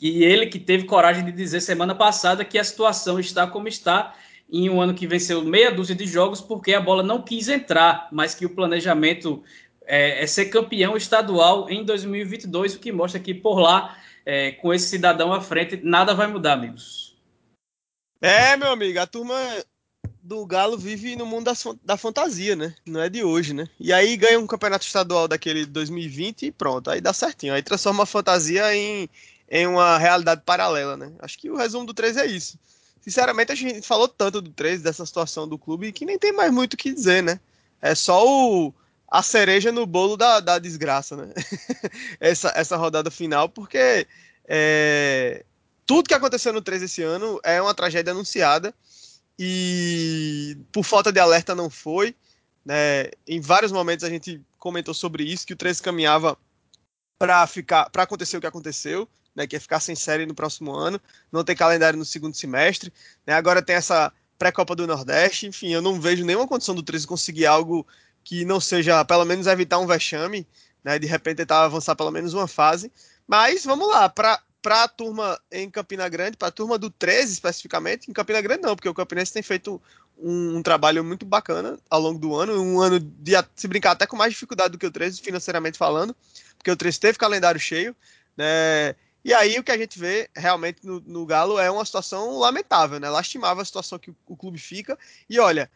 e ele que teve coragem de dizer semana passada que a situação está como está, em um ano que venceu meia dúzia de jogos, porque a bola não quis entrar, mas que o planejamento é, é ser campeão estadual em 2022, o que mostra que por lá, é, com esse cidadão à frente, nada vai mudar, amigos. É, meu amigo, a turma do Galo vive no mundo da, da fantasia, né? Não é de hoje, né? E aí ganha um campeonato estadual daquele 2020 e pronto, aí dá certinho. Aí transforma a fantasia em, em uma realidade paralela, né? Acho que o resumo do 3 é isso. Sinceramente, a gente falou tanto do 3, dessa situação do clube, que nem tem mais muito o que dizer, né? É só o, a cereja no bolo da, da desgraça, né? essa, essa rodada final, porque é, tudo que aconteceu no 3 esse ano é uma tragédia anunciada e por falta de alerta não foi. Né? Em vários momentos a gente comentou sobre isso, que o 13 caminhava para ficar para acontecer o que aconteceu, né? que é ficar sem série no próximo ano, não ter calendário no segundo semestre. Né? Agora tem essa pré-copa do Nordeste, enfim, eu não vejo nenhuma condição do 13 conseguir algo que não seja, pelo menos, evitar um vexame, né? de repente tentar avançar pelo menos uma fase. Mas vamos lá, para para a turma em Campina Grande, para a turma do 13 especificamente, em Campina Grande não, porque o Campinense tem feito um, um, trabalho muito bacana ao longo do ano, um ano de se brincar até com mais dificuldade do que o 13, financeiramente falando, porque o 13 teve calendário cheio, né? E aí o que a gente vê realmente no, no Galo é uma situação lamentável, né? Lastimável a situação que o, o clube fica. E olha,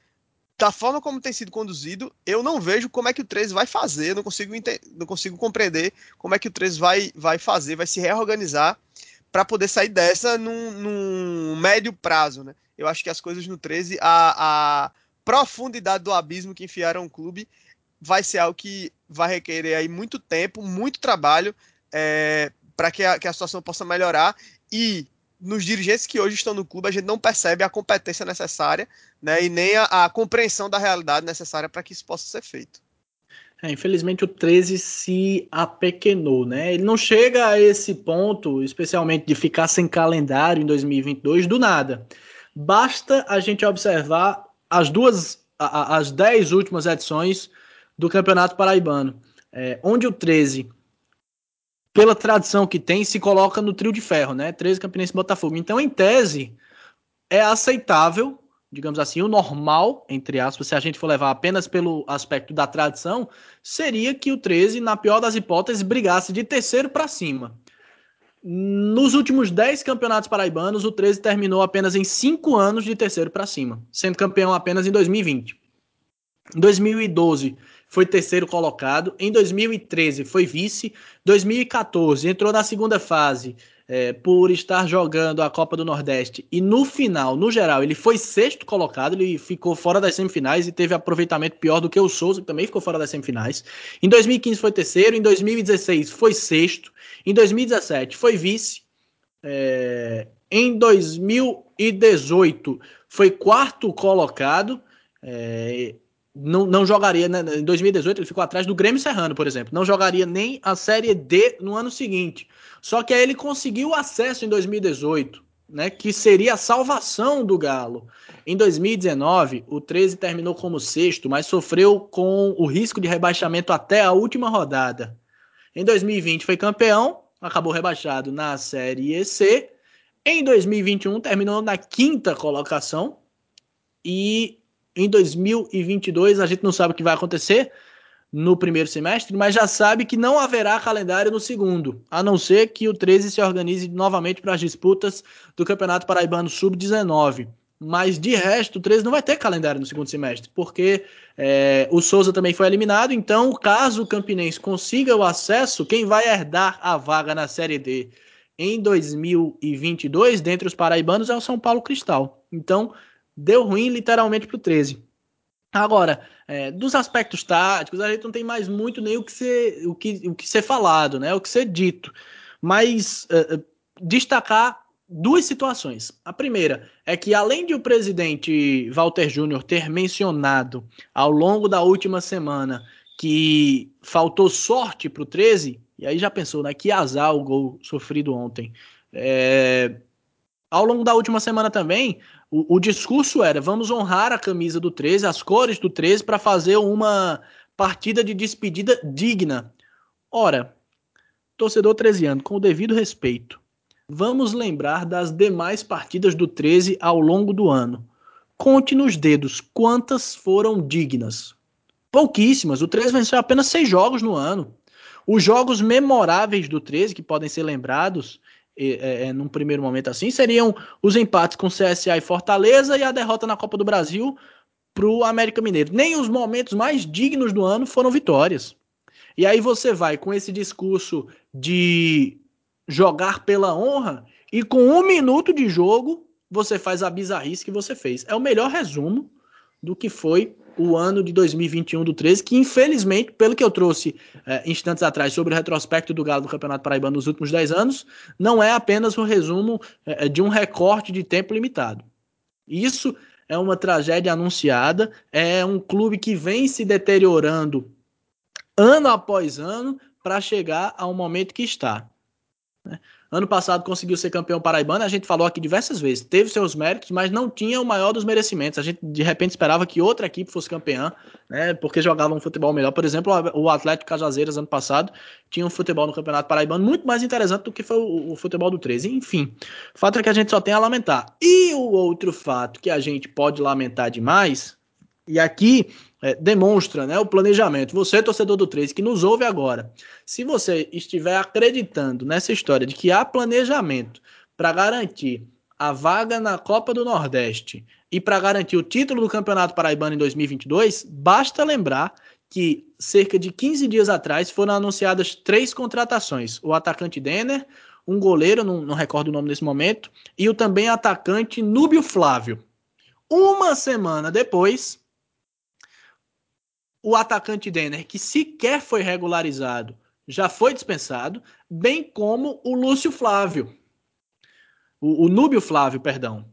da forma como tem sido conduzido, eu não vejo como é que o 13 vai fazer, não consigo, não consigo compreender como é que o 13 vai, vai fazer, vai se reorganizar para poder sair dessa num, num, médio prazo. Né? Eu acho que as coisas no 13, a, a profundidade do abismo que enfiaram o clube vai ser algo que vai requerer aí muito tempo, muito trabalho é, para que, que a situação possa melhorar e nos dirigentes que hoje estão no clube, a gente não percebe a competência necessária né, e nem a, a compreensão da realidade necessária para que isso possa ser feito. É, infelizmente o 13 se apequenou, né? Ele não chega a esse ponto, especialmente de ficar sem calendário em 2022 do nada. Basta a gente observar as duas, as dez últimas edições do Campeonato Paraibano, é, onde o 13 pela tradição que tem, se coloca no trio de ferro, né? 13 Campinense Botafogo. Então, em tese, é aceitável, digamos assim, o normal, entre aspas, se a gente for levar apenas pelo aspecto da tradição, seria que o 13, na pior das hipóteses, brigasse de terceiro para cima. Nos últimos 10 campeonatos paraibanos, o 13 terminou apenas em 5 anos de terceiro para cima, sendo campeão apenas em 2020. Em 2012, foi terceiro colocado. Em 2013 foi vice. 2014 entrou na segunda fase é, por estar jogando a Copa do Nordeste. E no final, no geral, ele foi sexto colocado. Ele ficou fora das semifinais e teve aproveitamento pior do que o Souza, que também ficou fora das semifinais. Em 2015 foi terceiro. Em 2016 foi sexto. Em 2017 foi vice. É, em 2018 foi quarto colocado. É, não, não jogaria, né? em 2018 ele ficou atrás do Grêmio Serrano, por exemplo, não jogaria nem a Série D no ano seguinte. Só que aí ele conseguiu acesso em 2018, né, que seria a salvação do Galo. Em 2019, o 13 terminou como sexto, mas sofreu com o risco de rebaixamento até a última rodada. Em 2020 foi campeão, acabou rebaixado na Série C. Em 2021 terminou na quinta colocação e em 2022 a gente não sabe o que vai acontecer no primeiro semestre, mas já sabe que não haverá calendário no segundo, a não ser que o 13 se organize novamente para as disputas do Campeonato Paraibano Sub-19. Mas de resto, o 13 não vai ter calendário no segundo semestre, porque é, o Souza também foi eliminado. Então, caso o Campinense consiga o acesso, quem vai herdar a vaga na Série D em 2022, dentre os paraibanos, é o São Paulo Cristal. Então, deu ruim literalmente para o 13. Agora, é, dos aspectos táticos, a gente não tem mais muito nem o que ser, o que, o que ser falado, né? o que ser dito. Mas é, é, destacar duas situações. A primeira é que, além de o presidente Walter Júnior ter mencionado ao longo da última semana que faltou sorte para o 13, e aí já pensou, né? Que azar o gol sofrido ontem. É, ao longo da última semana também, o, o, discurso era: vamos honrar a camisa do 13, as cores do 13, para fazer uma partida de despedida digna. Ora, torcedor 13 anos, com o devido respeito, vamos lembrar das demais partidas do 13 ao longo do ano. Conte nos dedos quantas foram dignas. Pouquíssimas. O 13 venceu apenas seis jogos no ano. Os jogos memoráveis do 13, que podem ser lembrados, é, é, num primeiro momento assim, seriam os empates com CSA e Fortaleza e a derrota na Copa do Brasil para o América Mineiro. Nem os momentos mais dignos do ano foram vitórias. E aí você vai com esse discurso de jogar pela honra e com um minuto de jogo você faz a bizarrice que você fez. É o melhor resumo do que foi o ano de 2021 do 13, que infelizmente, pelo que eu trouxe é, instantes atrás sobre o retrospecto do Galo do Campeonato Paraibano nos últimos 10 anos, não é apenas um resumo é, de um recorte de tempo limitado. Isso é uma tragédia anunciada, é um clube que vem se deteriorando ano após ano para chegar ao momento que está. Né? Ano passado conseguiu ser campeão paraibano, a gente falou aqui diversas vezes, teve seus méritos, mas não tinha o maior dos merecimentos. A gente de repente esperava que outra equipe fosse campeã, né? Porque jogava um futebol melhor. Por exemplo, o Atlético Cajazeiras ano passado tinha um futebol no Campeonato Paraibano muito mais interessante do que foi o, o futebol do 13. Enfim, o fato é que a gente só tem a lamentar. E o outro fato que a gente pode lamentar demais, e aqui é, demonstra né, o planejamento. Você, torcedor do 13, que nos ouve agora, se você estiver acreditando nessa história de que há planejamento para garantir a vaga na Copa do Nordeste e para garantir o título do Campeonato Paraibano em 2022, basta lembrar que cerca de 15 dias atrás foram anunciadas três contratações: o atacante Denner, um goleiro, não, não recordo o nome nesse momento, e o também atacante Núbio Flávio. Uma semana depois, o atacante Denner, que sequer foi regularizado, já foi dispensado, bem como o Lúcio Flávio. o, o Núbio Flávio, perdão.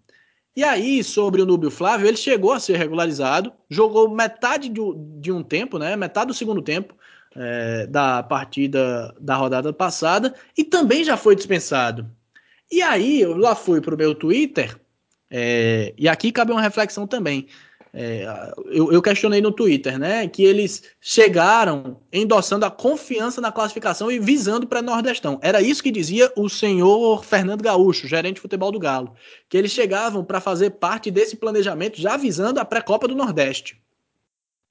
E aí, sobre o Núbio Flávio, ele chegou a ser regularizado, jogou metade de, de um tempo, né? Metade do segundo tempo é, da partida da rodada passada, e também já foi dispensado. E aí, eu lá fui para o meu Twitter, é, e aqui cabe uma reflexão também. É, eu, eu, questionei no Twitter, né, que eles chegaram endossando a confiança na classificação e visando para Nordestão. Era isso que dizia o senhor Fernando Gaúcho, gerente de futebol do Galo, que eles chegavam para fazer parte desse planejamento já visando a pré-copa do Nordeste.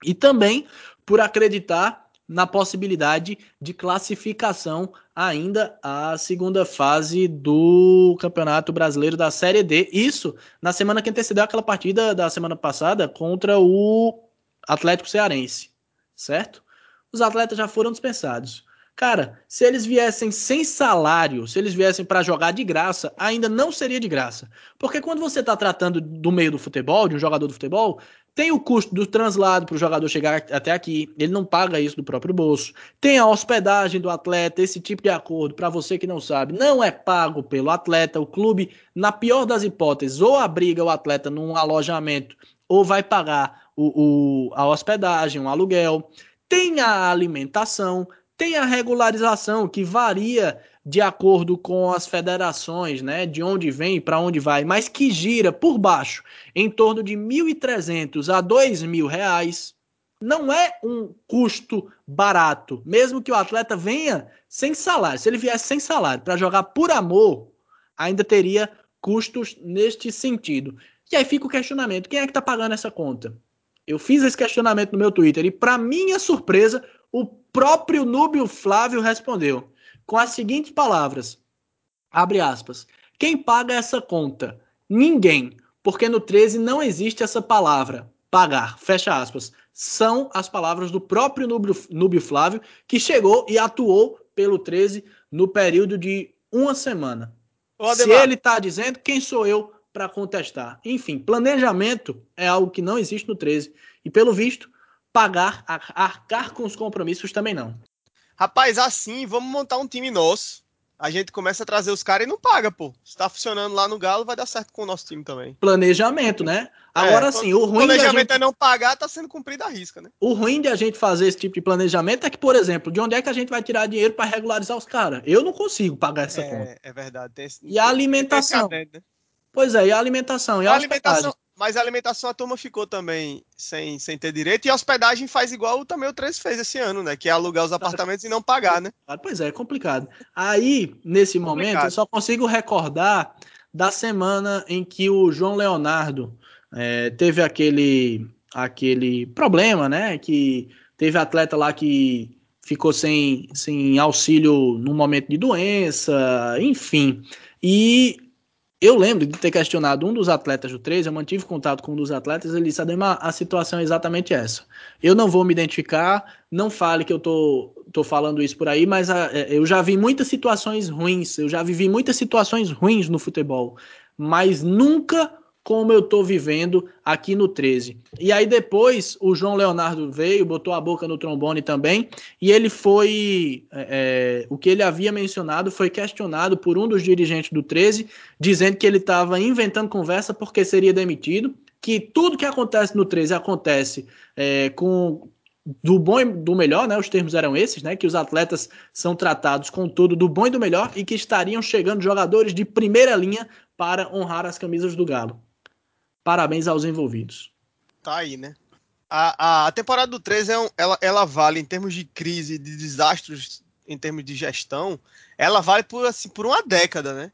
E também por acreditar na possibilidade de classificação ainda à segunda fase do Campeonato Brasileiro da Série D. Isso na semana que antecedeu aquela partida da semana passada contra o Atlético Cearense, certo? Os atletas já foram dispensados. Cara, se eles viessem sem salário, se eles viessem para jogar de graça, ainda não seria de graça. Porque quando você está tratando do meio do futebol, de um jogador do futebol, tem o custo do translado para o jogador chegar até aqui, ele não paga isso do próprio bolso. Tem a hospedagem do atleta, esse tipo de acordo, para você que não sabe, não é pago pelo atleta. O clube, na pior das hipóteses, ou abriga o atleta num alojamento, ou vai pagar o, o a hospedagem, um aluguel. Tem a alimentação, tem a regularização, que varia de acordo com as federações, né, de onde vem e para onde vai, mas que gira por baixo em torno de 1.300 a 2.000 reais, não é um custo barato, mesmo que o atleta venha sem salário. Se ele viesse sem salário para jogar por amor, ainda teria custos neste sentido. E aí fica o questionamento: quem é que está pagando essa conta? Eu fiz esse questionamento no meu Twitter e, para minha surpresa, o próprio Núbio Flávio respondeu com as seguintes palavras: abre aspas. Quem paga essa conta? Ninguém, porque no 13 não existe essa palavra, pagar, fecha aspas. São as palavras do próprio Núbio, Núbio Flávio, que chegou e atuou pelo 13 no período de uma semana. Se ele está dizendo, quem sou eu para contestar? Enfim, planejamento é algo que não existe no 13. E pelo visto, pagar, arcar com os compromissos também não. Rapaz, assim, vamos montar um time nosso. A gente começa a trazer os caras e não paga, pô. Se tá funcionando lá no Galo, vai dar certo com o nosso time também. Planejamento, né? Agora é, sim, o ruim. O planejamento gente... é não pagar, tá sendo cumprido a risca, né? O ruim de a gente fazer esse tipo de planejamento é que, por exemplo, de onde é que a gente vai tirar dinheiro para regularizar os caras? Eu não consigo pagar essa é, conta. É verdade. Esse... E a alimentação. Né? Pois é, e a alimentação? E a, a alimentação, mas a alimentação a turma ficou também sem, sem ter direito. E a hospedagem faz igual também o 13 fez esse ano, né? Que é alugar os apartamentos e não pagar, né? Pois é, é complicado. Aí, nesse é momento, eu só consigo recordar da semana em que o João Leonardo é, teve aquele, aquele problema, né? Que teve atleta lá que ficou sem, sem auxílio no momento de doença, enfim. E eu lembro de ter questionado um dos atletas do 13, eu mantive contato com um dos atletas, ele disse, Ademar, a situação é exatamente essa. Eu não vou me identificar, não fale que eu tô, tô falando isso por aí, mas a, é, eu já vi muitas situações ruins, eu já vivi muitas situações ruins no futebol, mas nunca como eu tô vivendo aqui no 13. E aí depois o João Leonardo veio, botou a boca no trombone também, e ele foi. É, é o que ele havia mencionado foi questionado por um dos dirigentes do 13, dizendo que ele estava inventando conversa porque seria demitido, que tudo que acontece no 13 acontece é, com do bom e do melhor, né? Os termos eram esses, né? Que os atletas são tratados com tudo do bom e do melhor e que estariam chegando jogadores de primeira linha para honrar as camisas do Galo. Parabéns aos envolvidos. Tá aí, né? A, a temporada do 13 é um, ela, ela vale em termos de crise, de desastres, em termos de gestão, ela vale por, assim, por uma década, né?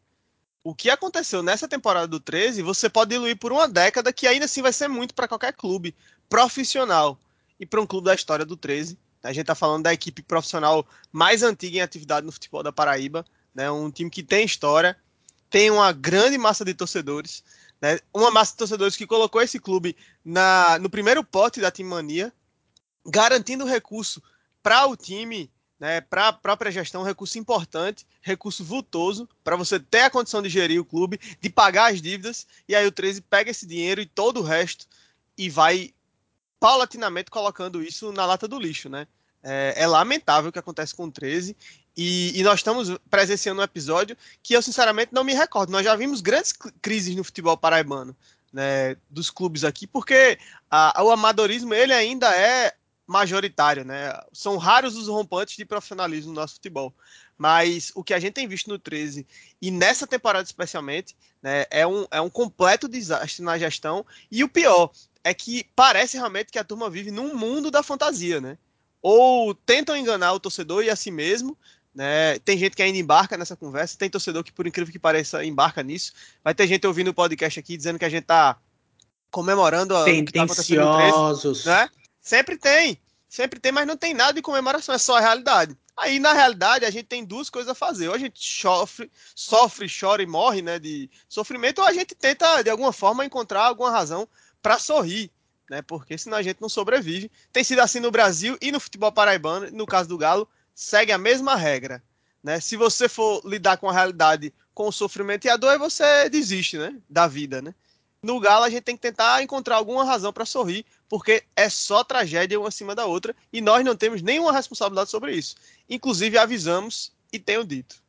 O que aconteceu nessa temporada do 13, você pode diluir por uma década, que ainda assim vai ser muito para qualquer clube profissional e para um clube da história do 13. A gente está falando da equipe profissional mais antiga em atividade no futebol da Paraíba, né? Um time que tem história, tem uma grande massa de torcedores. Né? Uma massa de torcedores que colocou esse clube na, no primeiro pote da Team Mania, garantindo recurso para o time, né, para a própria gestão, recurso importante, recurso vultoso, para você ter a condição de gerir o clube, de pagar as dívidas, e aí o 13 pega esse dinheiro e todo o resto e vai paulatinamente colocando isso na lata do lixo, né? É, é, lamentável o que acontece com o 13. E, e, nós estamos presenciando um episódio que eu, sinceramente, não me recordo. Nós já vimos grandes crises no futebol paraibano, né, dos clubes aqui, porque a, o amadorismo ele ainda é majoritário, né? São raros os rompantes de profissionalismo no nosso futebol. Mas o que a gente tem visto no 13 e nessa temporada especialmente, né, é um, é um completo desastre na gestão. E o pior é que parece realmente que a turma vive num mundo da fantasia, né? Ou tentam enganar o torcedor e a si mesmo, né? Tem gente que ainda embarca nessa conversa, tem torcedor que, por incrível que pareça, embarca nisso. Vai ter gente ouvindo o podcast aqui dizendo que a gente está comemorando a, o que tá acontecendo no 13, né? Sempre tem, sempre tem, mas não tem nada de comemoração, é só a realidade. Aí, na realidade, a gente tem duas coisas a fazer. Ou a gente sofre, sofre, chora e morre né, de sofrimento, ou a gente tenta, de alguma forma, encontrar alguma razão para sorrir, né? Porque senão a gente não sobrevive. Tem sido assim no Brasil e no futebol paraibano, no caso do Galo, segue a mesma regra. Né? Se você for lidar com a realidade com o sofrimento e a dor, você desiste né? da vida. Né? No Galo, a gente tem que tentar encontrar alguma razão para sorrir, porque é só tragédia uma acima da outra e nós não temos nenhuma responsabilidade sobre isso. Inclusive, avisamos e tenho dito.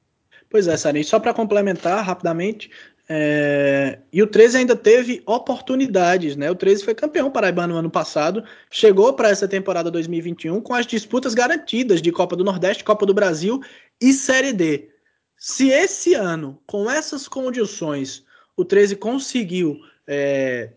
Pois é, Sari, só para complementar rapidamente, é... e o 13 ainda teve oportunidades, né? O 13 foi campeão paraibano no ano passado, chegou para essa temporada 2021 com as disputas garantidas de Copa do Nordeste, Copa do Brasil e Série D. Se esse ano, com essas condições, o 13 conseguiu é,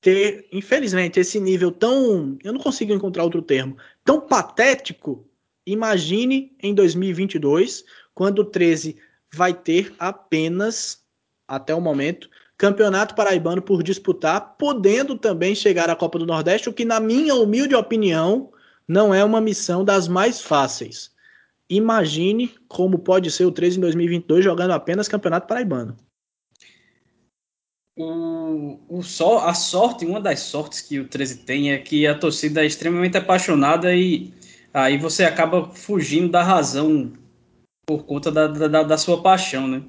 ter, infelizmente, esse nível tão. Eu não consigo encontrar outro termo. Tão patético. Imagine em 2022, quando o 13 vai ter apenas, até o momento, Campeonato Paraibano por disputar, podendo também chegar à Copa do Nordeste, o que, na minha humilde opinião, não é uma missão das mais fáceis. Imagine como pode ser o 13 em 2022 jogando apenas Campeonato Paraibano o, o só a sorte, uma das sortes que o 13 tem é que a torcida é extremamente apaixonada e aí você acaba fugindo da razão por conta da, da, da sua paixão, né?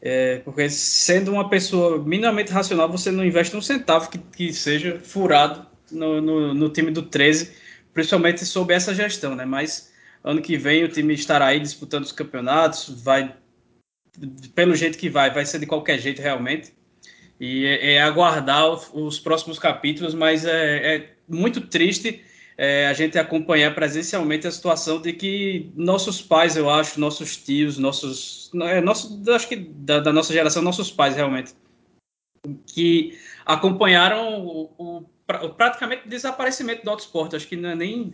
É, porque sendo uma pessoa minimamente racional, você não investe um centavo que, que seja furado no, no, no time do 13, principalmente sob essa gestão, né? Mas ano que vem o time estará aí disputando os campeonatos, vai pelo jeito que vai, vai ser de qualquer jeito realmente e é, é aguardar os, os, próximos capítulos, mas é, é muito triste é, a gente acompanhar presencialmente a situação de que nossos pais, eu acho, nossos tios, nossos, é, nosso, acho que da, da, nossa geração, nossos pais realmente, que acompanharam o, o, o praticamente desaparecimento do autosport. Acho que não é nem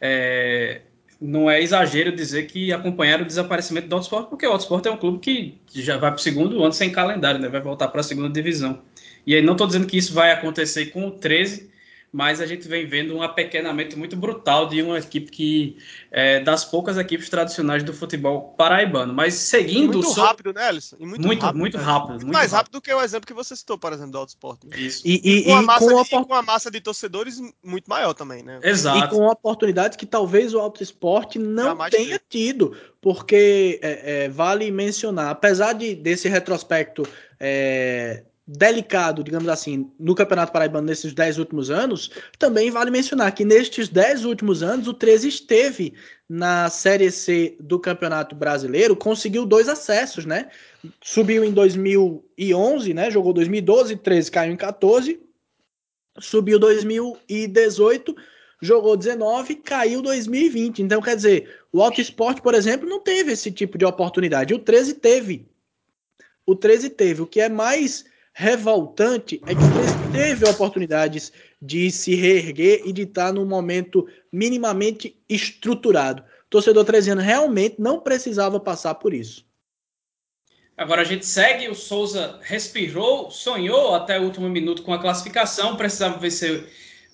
é, não é exagero dizer que acompanharam o desaparecimento do Autosport, porque o Autosport é um clube que já vai para o segundo ano sem calendário, né? vai voltar para a segunda divisão. E aí não estou dizendo que isso vai acontecer com o 13, mas a gente vem vendo um apequenamento muito brutal de uma equipe que é das poucas equipes tradicionais do futebol paraibano. Mas seguindo. muito so... rápido, né, Alisson? E muito, muito rápido. Muito, né? rápido, muito mais rápido. do que o exemplo que você citou, por exemplo, do Autosport. Né? Isso. E, e, e, com, a massa com, de, com a massa de torcedores muito maior também, né? Exato. E com oportunidades que talvez o Autosport não tenha tido. Porque é, é, vale mencionar, apesar de, desse retrospecto é, delicado, digamos assim, no Campeonato Paraibano nesses 10 últimos anos, também vale mencionar que nestes 10 últimos anos o 13 esteve na Série C do Campeonato Brasileiro, conseguiu dois acessos, né? Subiu em 2011, né? Jogou 2012, 13 caiu em 14. Subiu 2018, jogou 19, caiu 2020. Então, quer dizer, o Auto Esporte, por exemplo, não teve esse tipo de oportunidade. O 13 teve. O 13 teve. O que é mais revoltante é que o teve oportunidades de se reerguer e de estar num momento minimamente estruturado. O torcedor 13 anos realmente não precisava passar por isso. Agora a gente segue, o Souza respirou, sonhou até o último minuto com a classificação, precisava vencer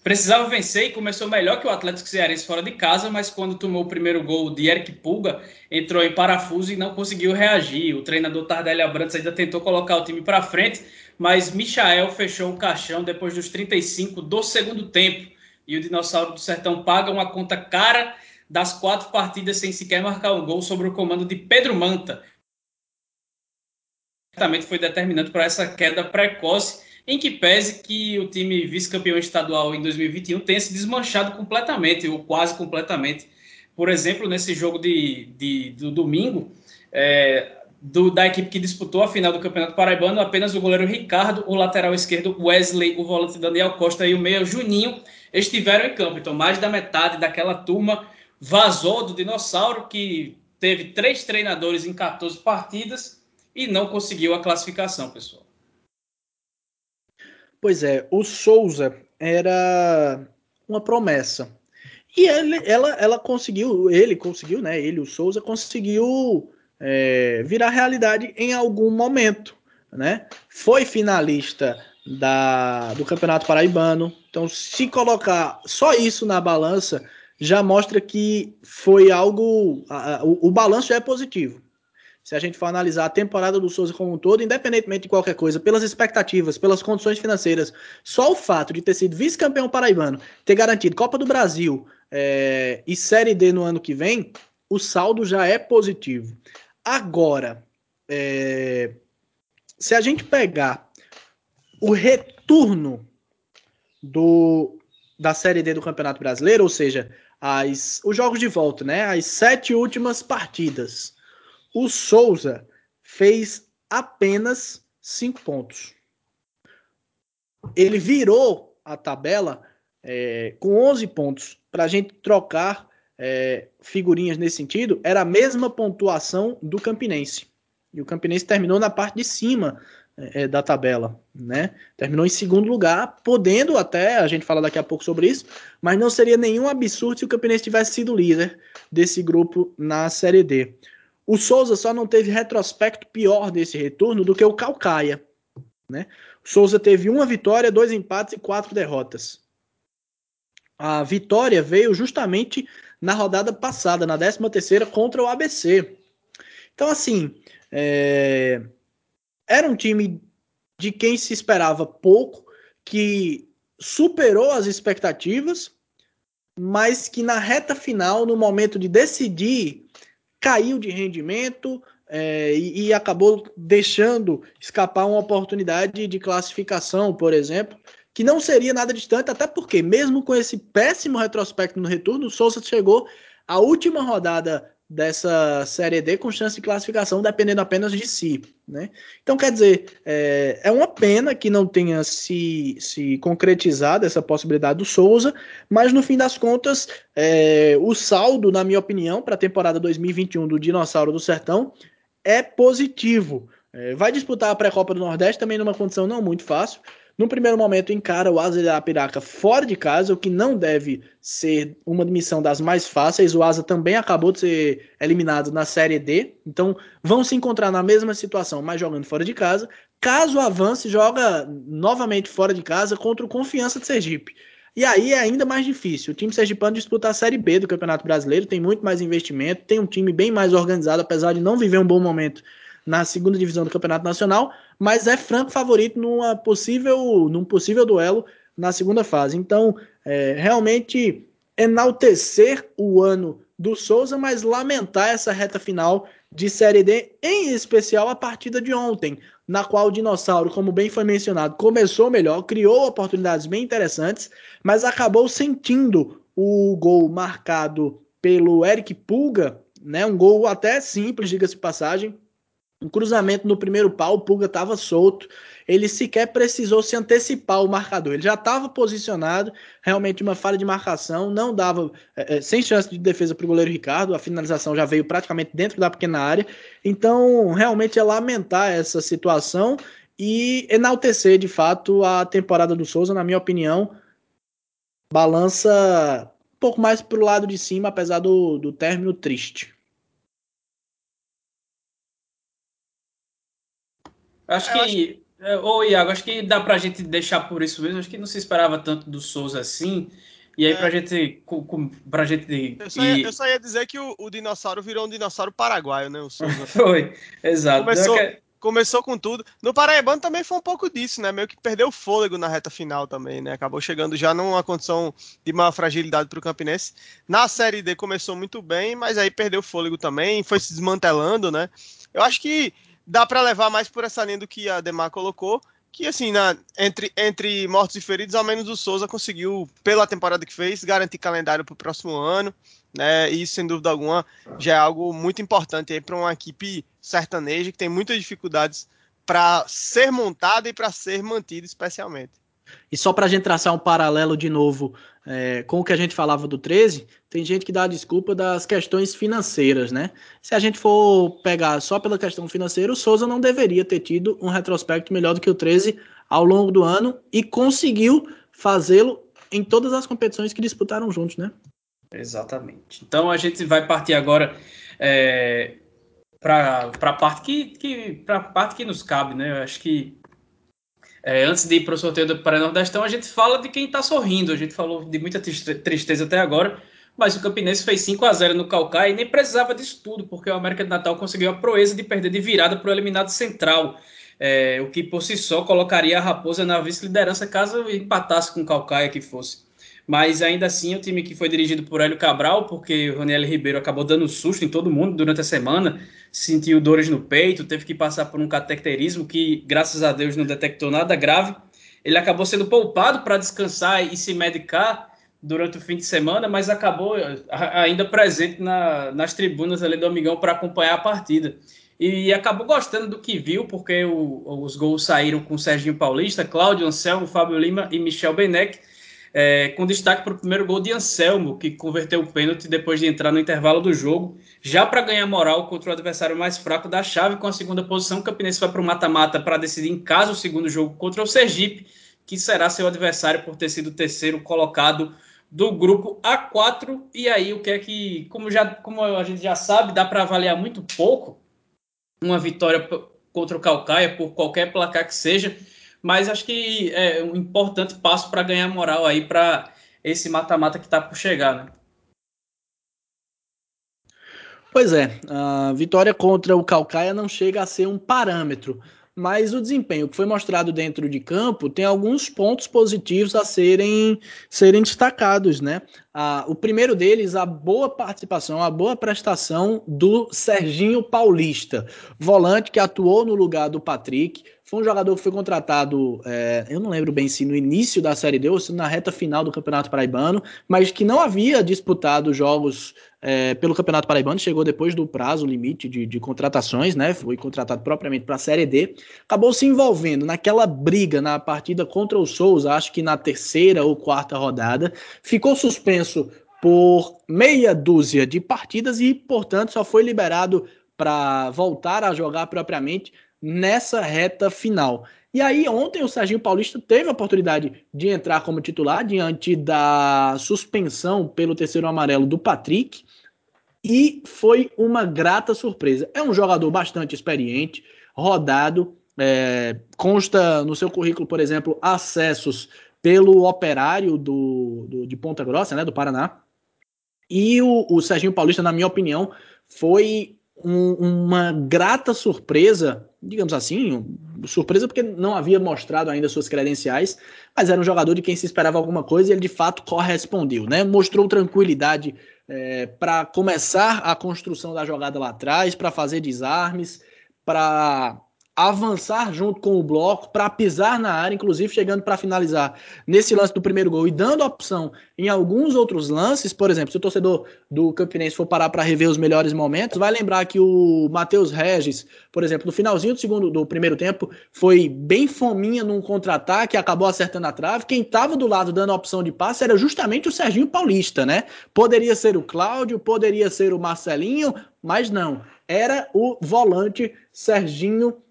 Precisava vencer e começou melhor que o Atlético Cearense fora de casa, mas quando tomou o primeiro gol de Eric Pulga, entrou em parafuso e não conseguiu reagir. O treinador Tardelli Abrantes ainda tentou colocar o time para frente, mas Michael fechou o caixão depois dos 35 do segundo tempo. E o Dinossauro do Sertão paga uma conta cara das quatro partidas sem sequer marcar um gol sobre o comando de Pedro Manta. Certamente foi determinante para essa queda precoce em que pese que o time vice-campeão estadual em 2021 tenha se desmanchado completamente, ou quase completamente, Por exemplo, nesse jogo de, de do domingo, é, do, da equipe que disputou a final do Campeonato Paraibano, apenas o goleiro Ricardo, o lateral esquerdo Wesley, o volante Daniel Costa e o meio Juninho estiveram em campo. Então, mais da metade daquela turma vazou do Dinossauro, que teve três treinadores em 14 partidas e não conseguiu a classificação, pessoal. Pois é, o Souza era uma promessa. E ele, ela, ela conseguiu, ele conseguiu, né? Ele, o Souza, conseguiu é, virar realidade em algum momento, né? Foi finalista da, do Campeonato Paraibano. Então, se colocar só isso na balança, já mostra que foi algo. A, a, o, o balanço já é positivo. Se a gente for analisar a temporada do Souza como um todo, independentemente de qualquer coisa, pelas expectativas, pelas condições financeiras, só o fato de ter sido vice-campeão paraibano, ter garantido Copa do Brasil é, e Série D no ano que vem, o saldo já é positivo. Agora, é, se a gente pegar o retorno do, da Série D do Campeonato Brasileiro, ou seja, as, os jogos de volta, né? As sete últimas partidas. O Souza fez apenas cinco pontos. Ele virou a tabela é, com 11 pontos. Para a gente trocar é, figurinhas nesse sentido, era a mesma pontuação do Campinense. E o Campinense terminou na parte de cima é, da tabela, né? Terminou em segundo lugar, podendo até, a gente fala daqui a pouco sobre isso, mas não seria nenhum absurdo se o Campinense tivesse sido líder desse grupo na Série D. O Souza só não teve retrospecto pior desse retorno do que o Calcaia, né? O Souza teve uma vitória, dois empates e quatro derrotas. A vitória veio justamente na rodada passada, na 13 terceira contra o ABC. Então, assim, é era um time de quem se esperava pouco, que superou as expectativas, mas que na reta final, no momento de decidir, caiu de rendimento é, e, e, acabou deixando escapar uma oportunidade de classificação, por exemplo, que não seria nada distante, até porque, mesmo com esse péssimo retrospecto no retorno, o Souza chegou à última rodada dessa Série D com chance de classificação dependendo apenas de si. Né? Então, quer dizer, é, é uma pena que não tenha se, se concretizado essa possibilidade do Souza, mas no fim das contas, é, o saldo, na minha opinião, para a temporada 2021 do Dinossauro do Sertão é positivo. É, vai disputar a pré-copa do Nordeste também numa condição não muito fácil, no primeiro momento, encara o Asa Arapiraca fora de casa, o que não deve ser uma missão das mais fáceis. O Asa também acabou de ser eliminado na Série D, então vão se encontrar na mesma situação, mas jogando fora de casa. Caso avance, joga novamente fora de casa contra o Confiança de Sergipe. E aí é ainda mais difícil. O time sergipano disputa a Série B do Campeonato Brasileiro, tem muito mais investimento, tem um time bem mais organizado, apesar de não viver um bom momento na segunda divisão do Campeonato Nacional, mas é franco favorito numa possível, num possível duelo na segunda fase. Então, é, realmente enaltecer o ano do Souza, mas lamentar essa reta final de Série D, em especial a partida de ontem, na qual o Dinossauro, como bem foi mencionado, começou melhor, criou oportunidades bem interessantes, mas acabou sentindo o gol marcado pelo Eric Pulga, né? Um gol até simples, diga-se passagem, um cruzamento no primeiro pau, o Pulga estava solto. Ele sequer precisou se antecipar o marcador. Ele já estava posicionado, realmente uma falha de marcação, não dava, é, é sem chance de defesa para o goleiro Ricardo. A finalização já veio praticamente dentro da pequena área. Então, realmente é lamentar essa situação e enaltecer de fato a temporada do Souza, na minha opinião. Balança um pouco mais para o lado de cima, apesar do, do término triste. Acho que. Acho... É, ô, Iago, acho que dá pra gente deixar por isso mesmo. Acho que não se esperava tanto do Souza assim. E aí, é. pra gente. Com, pra gente eu, só ia, eu só ia dizer que o, o, dinossauro virou um dinossauro paraguaio, né? O Souza. foi, exato. Começou, que... começou com tudo. No Paraibano também foi um pouco disso, né? Meio que perdeu o fôlego na reta final também, né? Acabou chegando já numa condição de maior fragilidade pro Campinense. Na Série D começou muito bem, mas aí perdeu o fôlego também, foi se desmantelando, né? Eu acho que dá para levar mais por essa linha do que a Demar colocou, que assim, na, entre, entre mortos e feridos, ao menos o Souza conseguiu, pela temporada que fez, garantir calendário para o próximo ano, né? E isso, sem dúvida alguma, já é algo muito importante para uma equipe sertaneja que tem muitas dificuldades para ser montada e para ser mantida, especialmente. E só para a gente traçar um paralelo de novo é, com o que a gente falava do 13, tem gente que dá a desculpa das questões financeiras, né? Se a gente for pegar só pela questão financeira, o Souza não deveria ter tido um retrospecto melhor do que o 13 ao longo do ano e conseguiu fazê-lo em todas as competições que disputaram juntos, né? Exatamente. Então a gente vai partir agora é, para a parte que, que, parte que nos cabe, né? Eu acho que é, antes de ir para o sorteio do Paraná-Nordestão, a gente fala de quem está sorrindo. A gente falou de muita tristeza até agora, mas o Campinense fez 5 a 0 no Calcaia e nem precisava disso tudo, porque o América de Natal conseguiu a proeza de perder de virada para o eliminado central, é, o que por si só colocaria a Raposa na vice-liderança caso empatasse com o Calcaia que fosse. Mas ainda assim, o time que foi dirigido por Hélio Cabral, porque o Roniel Ribeiro acabou dando susto em todo mundo durante a semana, sentiu dores no peito, teve que passar por um cateterismo que, graças a Deus, não detectou nada grave. Ele acabou sendo poupado para descansar e se medicar durante o fim de semana, mas acabou ainda presente na, nas tribunas ali do Amigão para acompanhar a partida. E acabou gostando do que viu, porque o, os gols saíram com Serginho Paulista, Cláudio Anselmo, Fábio Lima e Michel Benec é, com destaque para o primeiro gol de Anselmo, que converteu o pênalti depois de entrar no intervalo do jogo, já para ganhar moral contra o adversário mais fraco da chave, com a segunda posição, o Campinense vai para o mata-mata para decidir em casa o segundo jogo contra o Sergipe, que será seu adversário por ter sido o terceiro colocado do grupo A4. E aí, o que é que, como, já, como a gente já sabe, dá para avaliar muito pouco uma vitória contra o Calcaia, por qualquer placar que seja mas acho que é um importante passo para ganhar moral aí para esse mata-mata que está por chegar, né? Pois é, a vitória contra o Calcaia não chega a ser um parâmetro, mas o desempenho que foi mostrado dentro de campo tem alguns pontos positivos a serem, serem destacados, né? Ah, o primeiro deles, a boa participação, a boa prestação do Serginho Paulista, volante que atuou no lugar do Patrick, foi um jogador que foi contratado, é, eu não lembro bem se no início da Série D ou se na reta final do Campeonato Paraibano, mas que não havia disputado jogos é, pelo Campeonato Paraibano, chegou depois do prazo limite de, de contratações, né? Foi contratado propriamente para a Série D, acabou se envolvendo naquela briga na partida contra o Souza, acho que na terceira ou quarta rodada, ficou suspenso por meia dúzia de partidas e, portanto, só foi liberado para voltar a jogar propriamente nessa reta final. E aí, ontem o Serginho Paulista teve a oportunidade de entrar como titular diante da suspensão pelo terceiro amarelo do Patrick. E foi uma grata surpresa. É um jogador bastante experiente, rodado, é, consta no seu currículo, por exemplo, acessos pelo operário do, do de Ponta Grossa, né, do Paraná. E o, o Serginho Paulista, na minha opinião, foi um, uma grata surpresa, digamos assim, surpresa porque não havia mostrado ainda suas credenciais, mas era um jogador de quem se esperava alguma coisa e ele de fato correspondeu, né? Mostrou tranquilidade é, para começar a construção da jogada lá atrás, para fazer desarmes, para avançar junto com o bloco para pisar na área, inclusive chegando para finalizar nesse lance do primeiro gol e dando opção em alguns outros lances, por exemplo, se o torcedor do Campinense for parar para rever os melhores momentos, vai lembrar que o Matheus Regis, por exemplo, no finalzinho do segundo do primeiro tempo, foi bem fominha num contra-ataque, acabou acertando a trave. Quem estava do lado dando opção de passe era justamente o Serginho Paulista, né? Poderia ser o Cláudio, poderia ser o Marcelinho, mas não, era o volante Serginho Paulista.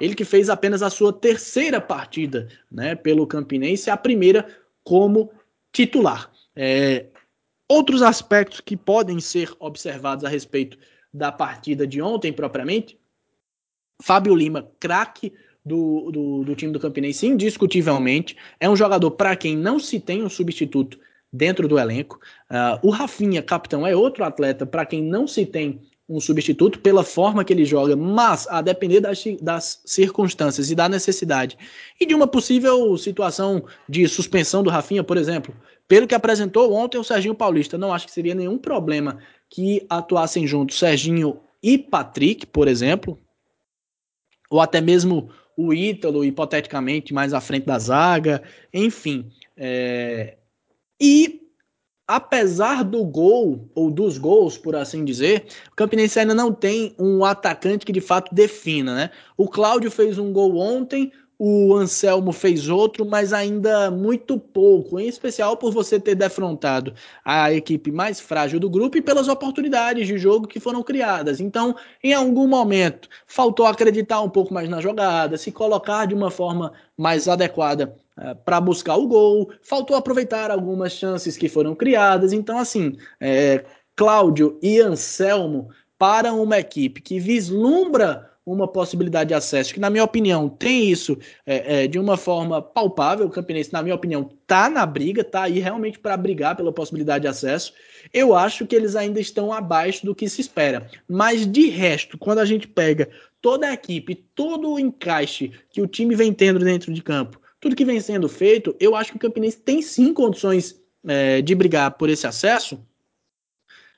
Ele que fez apenas a sua terceira partida né, pelo Campinense, a primeira como titular. É, outros aspectos que podem ser observados a respeito da partida de ontem, propriamente. Fábio Lima, craque do, do, do, time do Campinense, indiscutivelmente. É um jogador para quem não se tem um substituto dentro do elenco. Uh, o Rafinha, capitão, é outro atleta para quem não se tem um substituto pela forma que ele joga, mas a depender das, das, circunstâncias e da necessidade e de uma possível situação de suspensão do Rafinha, por exemplo, pelo que apresentou ontem o Serginho Paulista, não acho que seria nenhum problema que atuassem juntos Serginho e Patrick, por exemplo, ou até mesmo o Ítalo, hipoteticamente, mais à frente da zaga, enfim. É... E apesar do gol, ou dos gols, por assim dizer, o Campinense ainda não tem um atacante que de fato defina, né? O Cláudio fez um gol ontem, o Anselmo fez outro, mas ainda muito pouco, em especial por você ter defrontado a equipe mais frágil do grupo e pelas oportunidades de jogo que foram criadas. Então, em algum momento, faltou acreditar um pouco mais na jogada, se colocar de uma forma mais adequada para buscar o gol, faltou aproveitar algumas chances que foram criadas. Então, assim, é, Cláudio e Anselmo para uma equipe que vislumbra uma possibilidade de acesso, que na minha opinião tem isso é, é, de uma forma palpável. O Campinense, na minha opinião, tá na briga, tá aí realmente para brigar pela possibilidade de acesso. Eu acho que eles ainda estão abaixo do que se espera. Mas de resto, quando a gente pega toda a equipe, todo o encaixe que o time vem tendo dentro de campo, tudo que vem sendo feito, eu acho que o Campinense tem sim condições é, de brigar por esse acesso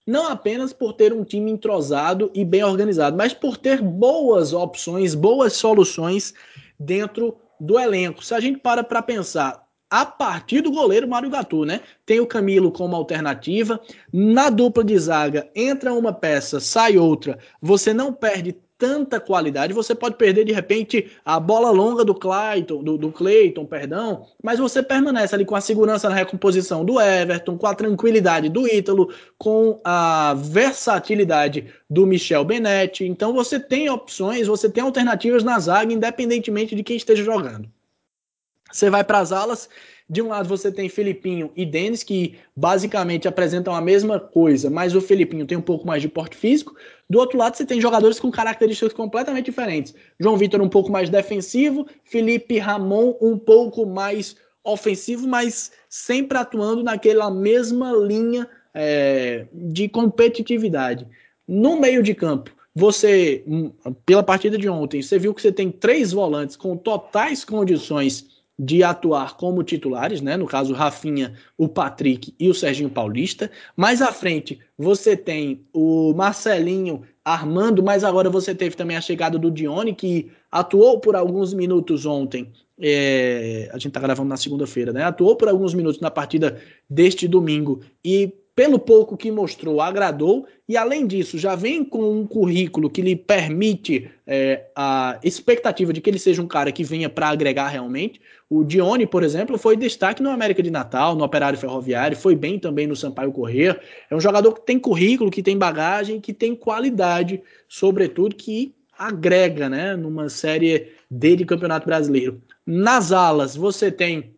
não apenas por ter um time entrosado e bem organizado, mas por ter boas opções, boas soluções dentro do elenco. Se a gente para para pensar, a partir do goleiro Mário Gatu, né? Tem o Camilo como alternativa. Na dupla de zaga, entra uma peça, sai outra. Você não perde tanta qualidade, você pode perder de repente a bola longa do Clayton, do, do Clayton, perdão, mas você permanece ali com a segurança na recomposição do Everton, com a tranquilidade do Ítalo, com a versatilidade do Michel Benetti. Então você tem opções, você tem alternativas na zaga, independentemente de quem esteja jogando. Você vai para as alas, de um lado você tem Felipinho e Denis, que basicamente apresentam a mesma coisa, mas o Felipinho tem um pouco mais de porte físico. Do outro lado você tem jogadores com características completamente diferentes. João Vitor um pouco mais defensivo, Felipe Ramon um pouco mais ofensivo, mas sempre atuando naquela mesma linha é, de competitividade. No meio de campo, você, hum, pela partida de ontem, você viu que você tem três volantes com totais condições de atuar como titulares, né? No caso, Rafinha, o Patrick e o Serginho Paulista. Mais à frente, você tem o Marcelinho armando, mas agora você teve também a chegada do Dione, que atuou por alguns minutos ontem. É, a gente tá gravando na segunda-feira, né? Atuou por alguns minutos na partida deste domingo e pelo pouco que mostrou, agradou, e além disso, já vem com um currículo que lhe permite é, a expectativa de que ele seja um cara que venha para agregar realmente. O Dione, por exemplo, foi destaque no América de Natal, no Operário Ferroviário, foi bem também no Sampaio Corrêa. É um jogador que tem currículo, que tem bagagem, que tem qualidade, sobretudo, que agrega né, numa série D de Campeonato Brasileiro. Nas alas, você tem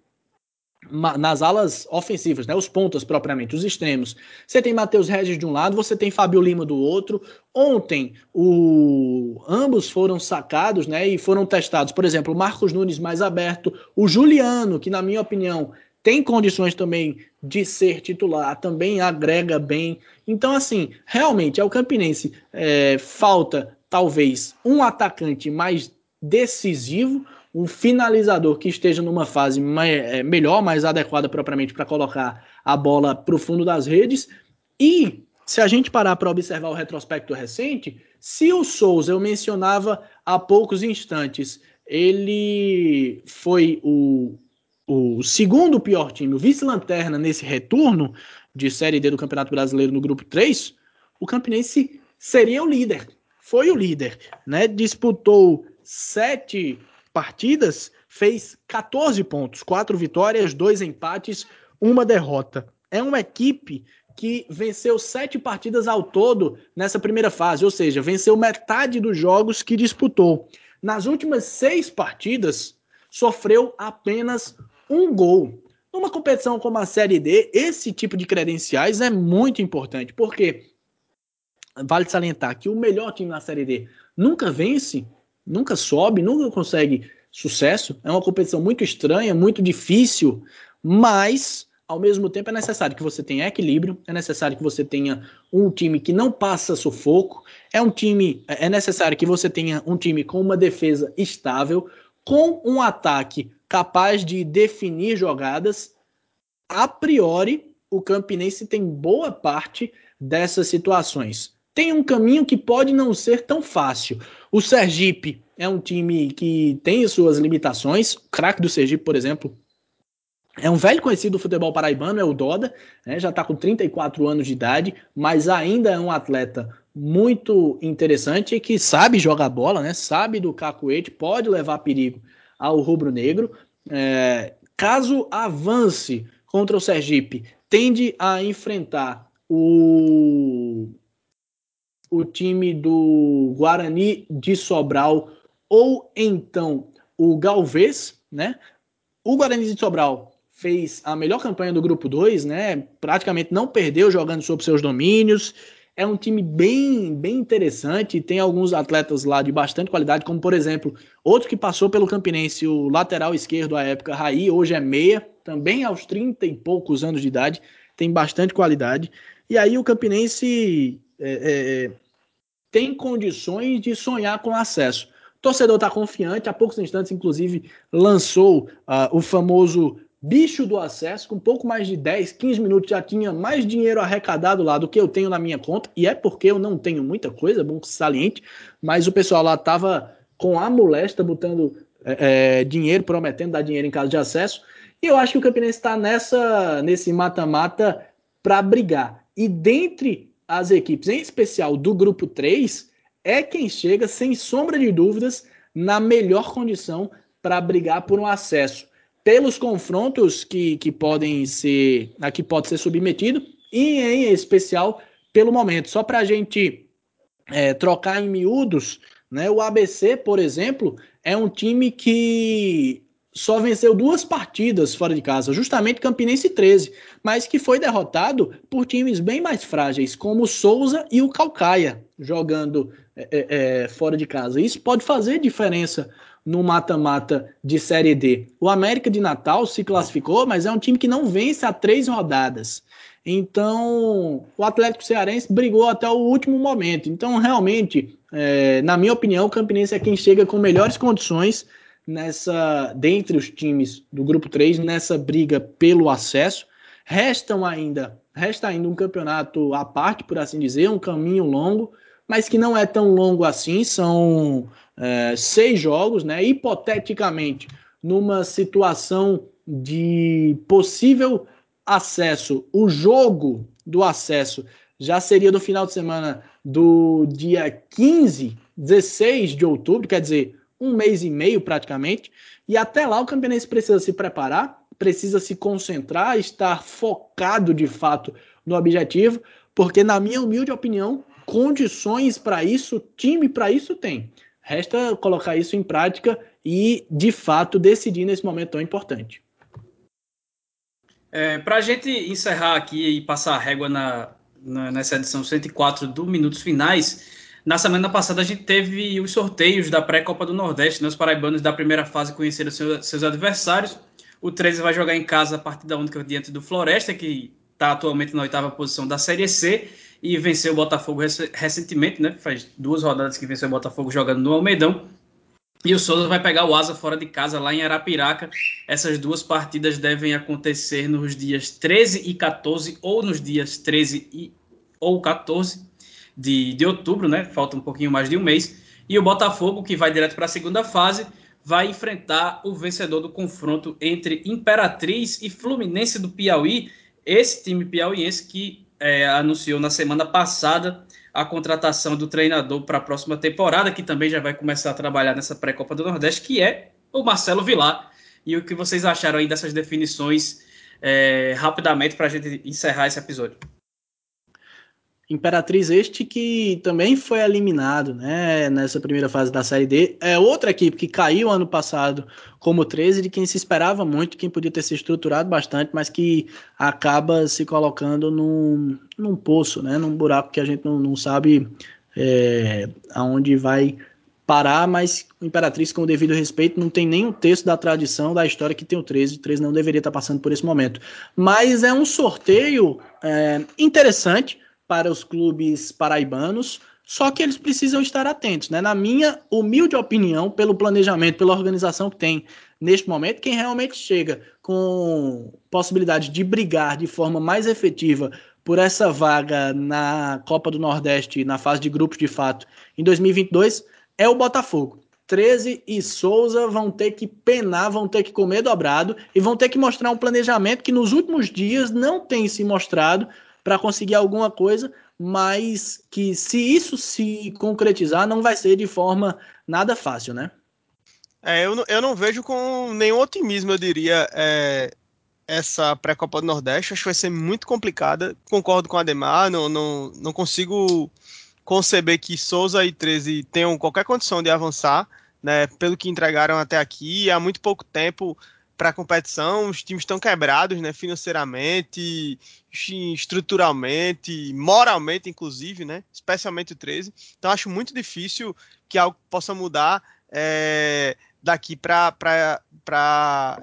nas alas ofensivas, né, os pontas propriamente, os extremos. Você tem Matheus Regis de um lado, você tem Fábio Lima do outro. Ontem, o... ambos foram sacados né, e foram testados. Por exemplo, o Marcos Nunes mais aberto, o Juliano, que na minha opinião tem condições também de ser titular, também agrega bem. Então, assim, realmente, ao Campinense é, falta talvez um atacante mais decisivo, um finalizador que esteja numa fase mais, é, melhor, mais adequada propriamente para colocar a bola para o fundo das redes. E se a gente parar para observar o retrospecto recente, se o Souza, eu mencionava há poucos instantes, ele foi o, o segundo pior time, o vice-lanterna nesse retorno de Série D do Campeonato Brasileiro no grupo 3, o Campinense seria o líder. Foi o líder, né? Disputou sete partidas, fez 14 pontos, quatro vitórias, dois empates, uma derrota. É uma equipe que venceu sete partidas ao todo nessa primeira fase, ou seja, venceu metade dos jogos que disputou. Nas últimas seis partidas, sofreu apenas um gol. Numa competição como a Série D, esse tipo de credenciais é muito importante, porque vale salientar que o melhor time na Série D nunca vence nunca sobe, nunca consegue sucesso. É uma competição muito estranha, muito difícil, mas ao mesmo tempo é necessário que você tenha equilíbrio, é necessário que você tenha um time que não passa sufoco, é um time, é necessário que você tenha um time com uma defesa estável, com um ataque capaz de definir jogadas. A priori, o Campinense tem boa parte dessas situações tem um caminho que pode não ser tão fácil. O Sergipe é um time que tem suas limitações. O craque do Sergipe, por exemplo, é um velho conhecido do futebol paraibano, é o Doda, né, já está com 34 anos de idade, mas ainda é um atleta muito interessante que sabe jogar bola, né, sabe do cacuete, pode levar perigo ao rubro-negro. É, caso avance contra o Sergipe, tende a enfrentar o, o time do Guarani de Sobral ou então o Galvez, né? O Guarani de Sobral fez a melhor campanha do grupo 2, né? Praticamente não perdeu jogando sob seus domínios. É um time bem, bem interessante. Tem alguns atletas lá de bastante qualidade, como por exemplo, outro que passou pelo Campinense, o lateral esquerdo à época, Raí, hoje é meia, também aos 30 e poucos anos de idade, tem bastante qualidade. E aí o Campinense é, é, é tem condições de sonhar com acesso. O torcedor está confiante, há poucos instantes, inclusive, lançou uh, o famoso bicho do acesso, com pouco mais de 10, 15 minutos já tinha mais dinheiro arrecadado lá do que eu tenho na minha conta, e é porque eu não tenho muita coisa, bom saliente, mas o pessoal lá estava com a molesta botando é, é, dinheiro, prometendo dar dinheiro em caso de acesso, e eu acho que o Campinense está nessa nesse mata-mata para brigar. E dentre as equipes, em especial do grupo 3, é quem chega, sem sombra de dúvidas, na melhor condição para brigar por um acesso pelos confrontos que, que podem ser, a que pode ser submetido, e em especial pelo momento. Só para a gente é, trocar em miúdos, né, o ABC, por exemplo, é um time que só venceu duas partidas fora de casa, justamente Campinense 13, mas que foi derrotado por times bem mais frágeis, como o Souza e o Calcaia, jogando é, é, é fora de casa. Isso pode fazer diferença no mata-mata de Série D. O América de Natal se classificou, mas é um time que não vence há três rodadas. Então, o Atlético Cearense brigou até o último momento. Então, realmente, é, na minha opinião, o Campinense é quem chega com melhores condições nessa dentre os times do grupo 3 nessa briga pelo acesso. Restam ainda, resta ainda um campeonato à parte, por assim dizer, um caminho longo, mas que não é tão longo assim, são é, seis jogos, né? Hipoteticamente, numa situação de possível acesso, o jogo do acesso já seria no final de semana do dia 15, 16 de outubro, quer dizer, um mês e meio praticamente. E até lá o Campinense precisa se preparar, precisa se concentrar, estar focado de fato no objetivo, porque, na minha humilde opinião, condições para isso, time para isso tem. Resta colocar isso em prática e, de fato, decidir nesse momento tão importante. É, Para a gente encerrar aqui e passar a régua na, na, nessa edição 104 do Minutos Finais, na semana passada a gente teve os sorteios da pré-Copa do Nordeste, né? os paraibanos da primeira fase conheceram seus, seus adversários. O 13 vai jogar em casa a partida única diante do Floresta, que está atualmente na oitava posição da Série C e venceu o Botafogo recentemente, né? Faz duas rodadas que venceu o Botafogo jogando no Almeidão. E o Souza vai pegar o Asa fora de casa lá em Arapiraca. Essas duas partidas devem acontecer nos dias 13 e 14 ou nos dias 13 e, ou 14 de, de outubro, né? Falta um pouquinho mais de um mês. E o Botafogo, que vai direto para a segunda fase, vai enfrentar o vencedor do confronto entre Imperatriz e Fluminense do Piauí. Esse time piauiense que é, anunciou na semana passada a contratação do treinador para a próxima temporada, que também já vai começar a trabalhar nessa pré-copa do Nordeste, que é o Marcelo Vilar. E o que vocês acharam aí dessas definições é, rapidamente para a gente encerrar esse episódio? Imperatriz este que também foi eliminado né, nessa primeira fase da Série D. É outra equipe que caiu ano passado como 13, de quem se esperava muito, quem podia ter se estruturado bastante, mas que acaba se colocando num, num poço, né, num buraco que a gente não, não sabe é, aonde vai parar, mas o Imperatriz, com o devido respeito, não tem nenhum texto da tradição da história que tem o 13. O 13 não deveria estar passando por esse momento. Mas é um sorteio é, interessante para os clubes paraibanos, só que eles precisam estar atentos, né? Na minha humilde opinião, pelo planejamento, pela organização que tem neste momento, quem realmente chega com possibilidade de brigar de forma mais efetiva por essa vaga na Copa do Nordeste, na fase de grupos de fato, em 2022, é o Botafogo. 13 e Souza vão ter que penar, vão ter que comer dobrado e vão ter que mostrar um planejamento que nos últimos dias não tem se mostrado para conseguir alguma coisa, mas que se isso se concretizar, não vai ser de forma nada fácil, né? É, eu, não, eu não vejo com nenhum otimismo, eu diria, é, essa pré-copa do Nordeste. Acho que vai ser muito complicada. Concordo com a Ademar, não, não, não consigo conceber que Souza e 13 tenham qualquer condição de avançar, né, pelo que entregaram até aqui. Há muito pouco tempo para a competição, os times estão quebrados, né, financeiramente, estruturalmente, moralmente, inclusive, né, especialmente o 13. Então acho muito difícil que algo possa mudar é, daqui para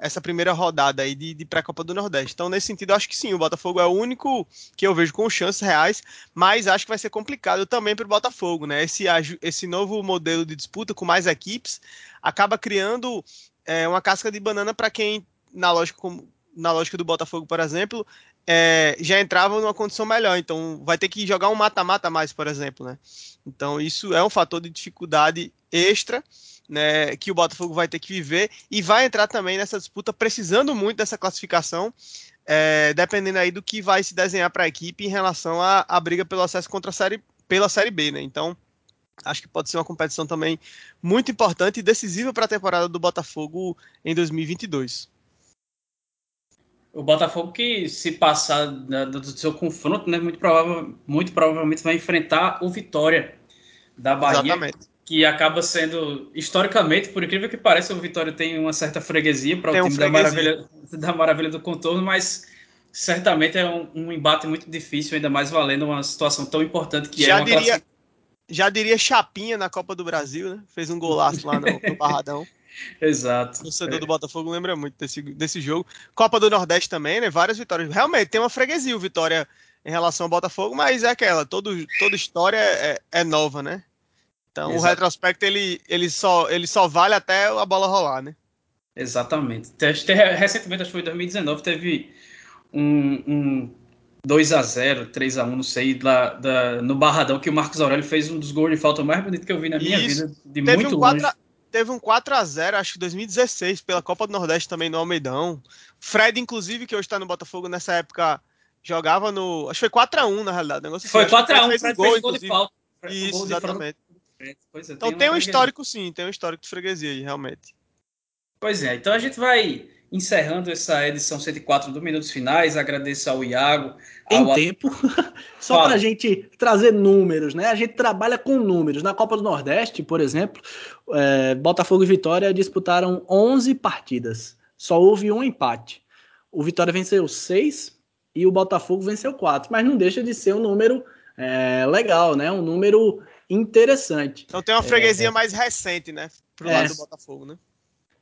essa primeira rodada aí de, de pré-copa do Nordeste. Então, nesse sentido, acho que sim, o Botafogo é o único que eu vejo com chances reais, mas acho que vai ser complicado também para o Botafogo, né? Esse, esse novo modelo de disputa com mais equipes acaba criando é, uma casca de banana para quem, na lógica, como, na lógica do Botafogo, por exemplo, é, já entrava numa condição melhor. Então, vai ter que jogar um mata-mata mais, por exemplo, né? Então, isso é um fator de dificuldade extra. Né, que o Botafogo vai ter que viver e vai entrar também nessa disputa precisando muito dessa classificação, é, dependendo aí do que vai se desenhar para a equipe em relação à, briga pelo acesso contra a série, pela Série B. Né? Então, acho que pode ser uma competição também muito importante e decisiva para a temporada do Botafogo em 2022. O Botafogo que se passar do seu confronto, né, muito, provável, muito provavelmente vai enfrentar o Vitória da Bahia, Exatamente. que acaba sendo historicamente, por incrível que pareça, o Vitória tem uma certa freguesia para o time um da maravilha, da maravilha do contorno, mas certamente é um, um, embate muito difícil, ainda mais valendo uma situação tão importante que Já é uma diria já diria Chapinha na Copa do Brasil, né? Fez um golaço lá no, no Barradão. Exato. O torcedor é. do Botafogo lembra muito desse, desse jogo. Copa do Nordeste também, né? Várias vitórias. Realmente, tem uma freguesia o Vitória em relação ao Botafogo, mas é aquela, todo, toda história é, é nova, né? Então Exato. o retrospecto ele, ele, só, ele só vale até a bola rolar, né? Exatamente. Recentemente, acho que foi em 2019, teve um, um 2 a 0 3 a 1 não sei, lá, da, no Barradão, que o Marcos Aurélio fez um dos gols de falta mais bonito que eu vi na minha Isso. vida, de teve muito um 4 longe. teve um 4 a 0 acho que 2016, pela Copa do Nordeste também no Almeidão. Fred, inclusive, que hoje está no Botafogo, nessa época jogava no. Acho que foi 4 a 1 na realidade. Negócio foi 4 assim. a 1 fez um gol, fez gol de falta. Isso, exatamente. É, então tem, tem um histórico, sim, tem um histórico de freguesia aí, realmente. Pois é, então a gente vai encerrando essa edição 104 do Minutos Finais. Agradeço ao Iago. Em ao... tempo, só para a gente trazer números, né? A gente trabalha com números. Na Copa do Nordeste, por exemplo, é, Botafogo e Vitória disputaram 11 partidas. Só houve um empate. O Vitória venceu 6 e o Botafogo venceu 4. Mas não deixa de ser um número é, legal, né? Um número interessante. Então tem uma freguesia é, mais recente, né? Pro lado é. do Botafogo, né?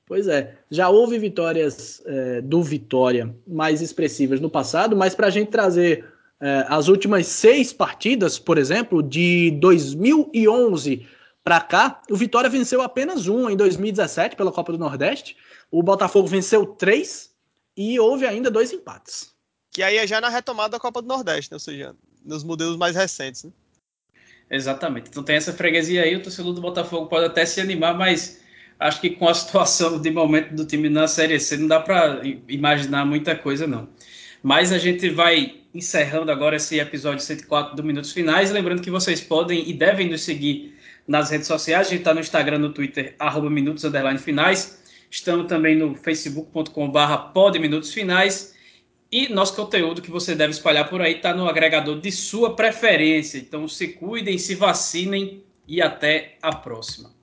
Pois é, já houve vitórias é, do Vitória mais expressivas no passado, mas para a gente trazer é, as últimas seis partidas, por exemplo, de 2011 para cá, o Vitória venceu apenas um em 2017 pela Copa do Nordeste, o Botafogo venceu três e houve ainda dois empates. Que aí é já na retomada da Copa do Nordeste, né? ou seja, nos modelos mais recentes. Né? Exatamente. Então tem essa freguesia aí, o torcedor do Botafogo pode até se animar, mas acho que com a situação de momento do time na Série C não dá para imaginar muita coisa, não. Mas a gente vai encerrando agora esse episódio 104 do Minutos Finais. Lembrando que vocês podem e devem nos seguir nas redes sociais. A gente está no Instagram, no Twitter, arroba Minutos Finais. Estamos também no facebook.com.br podminutosfinais. E nosso conteúdo que você deve espalhar por aí está no agregador de sua preferência. Então se cuidem, se vacinem e até a próxima.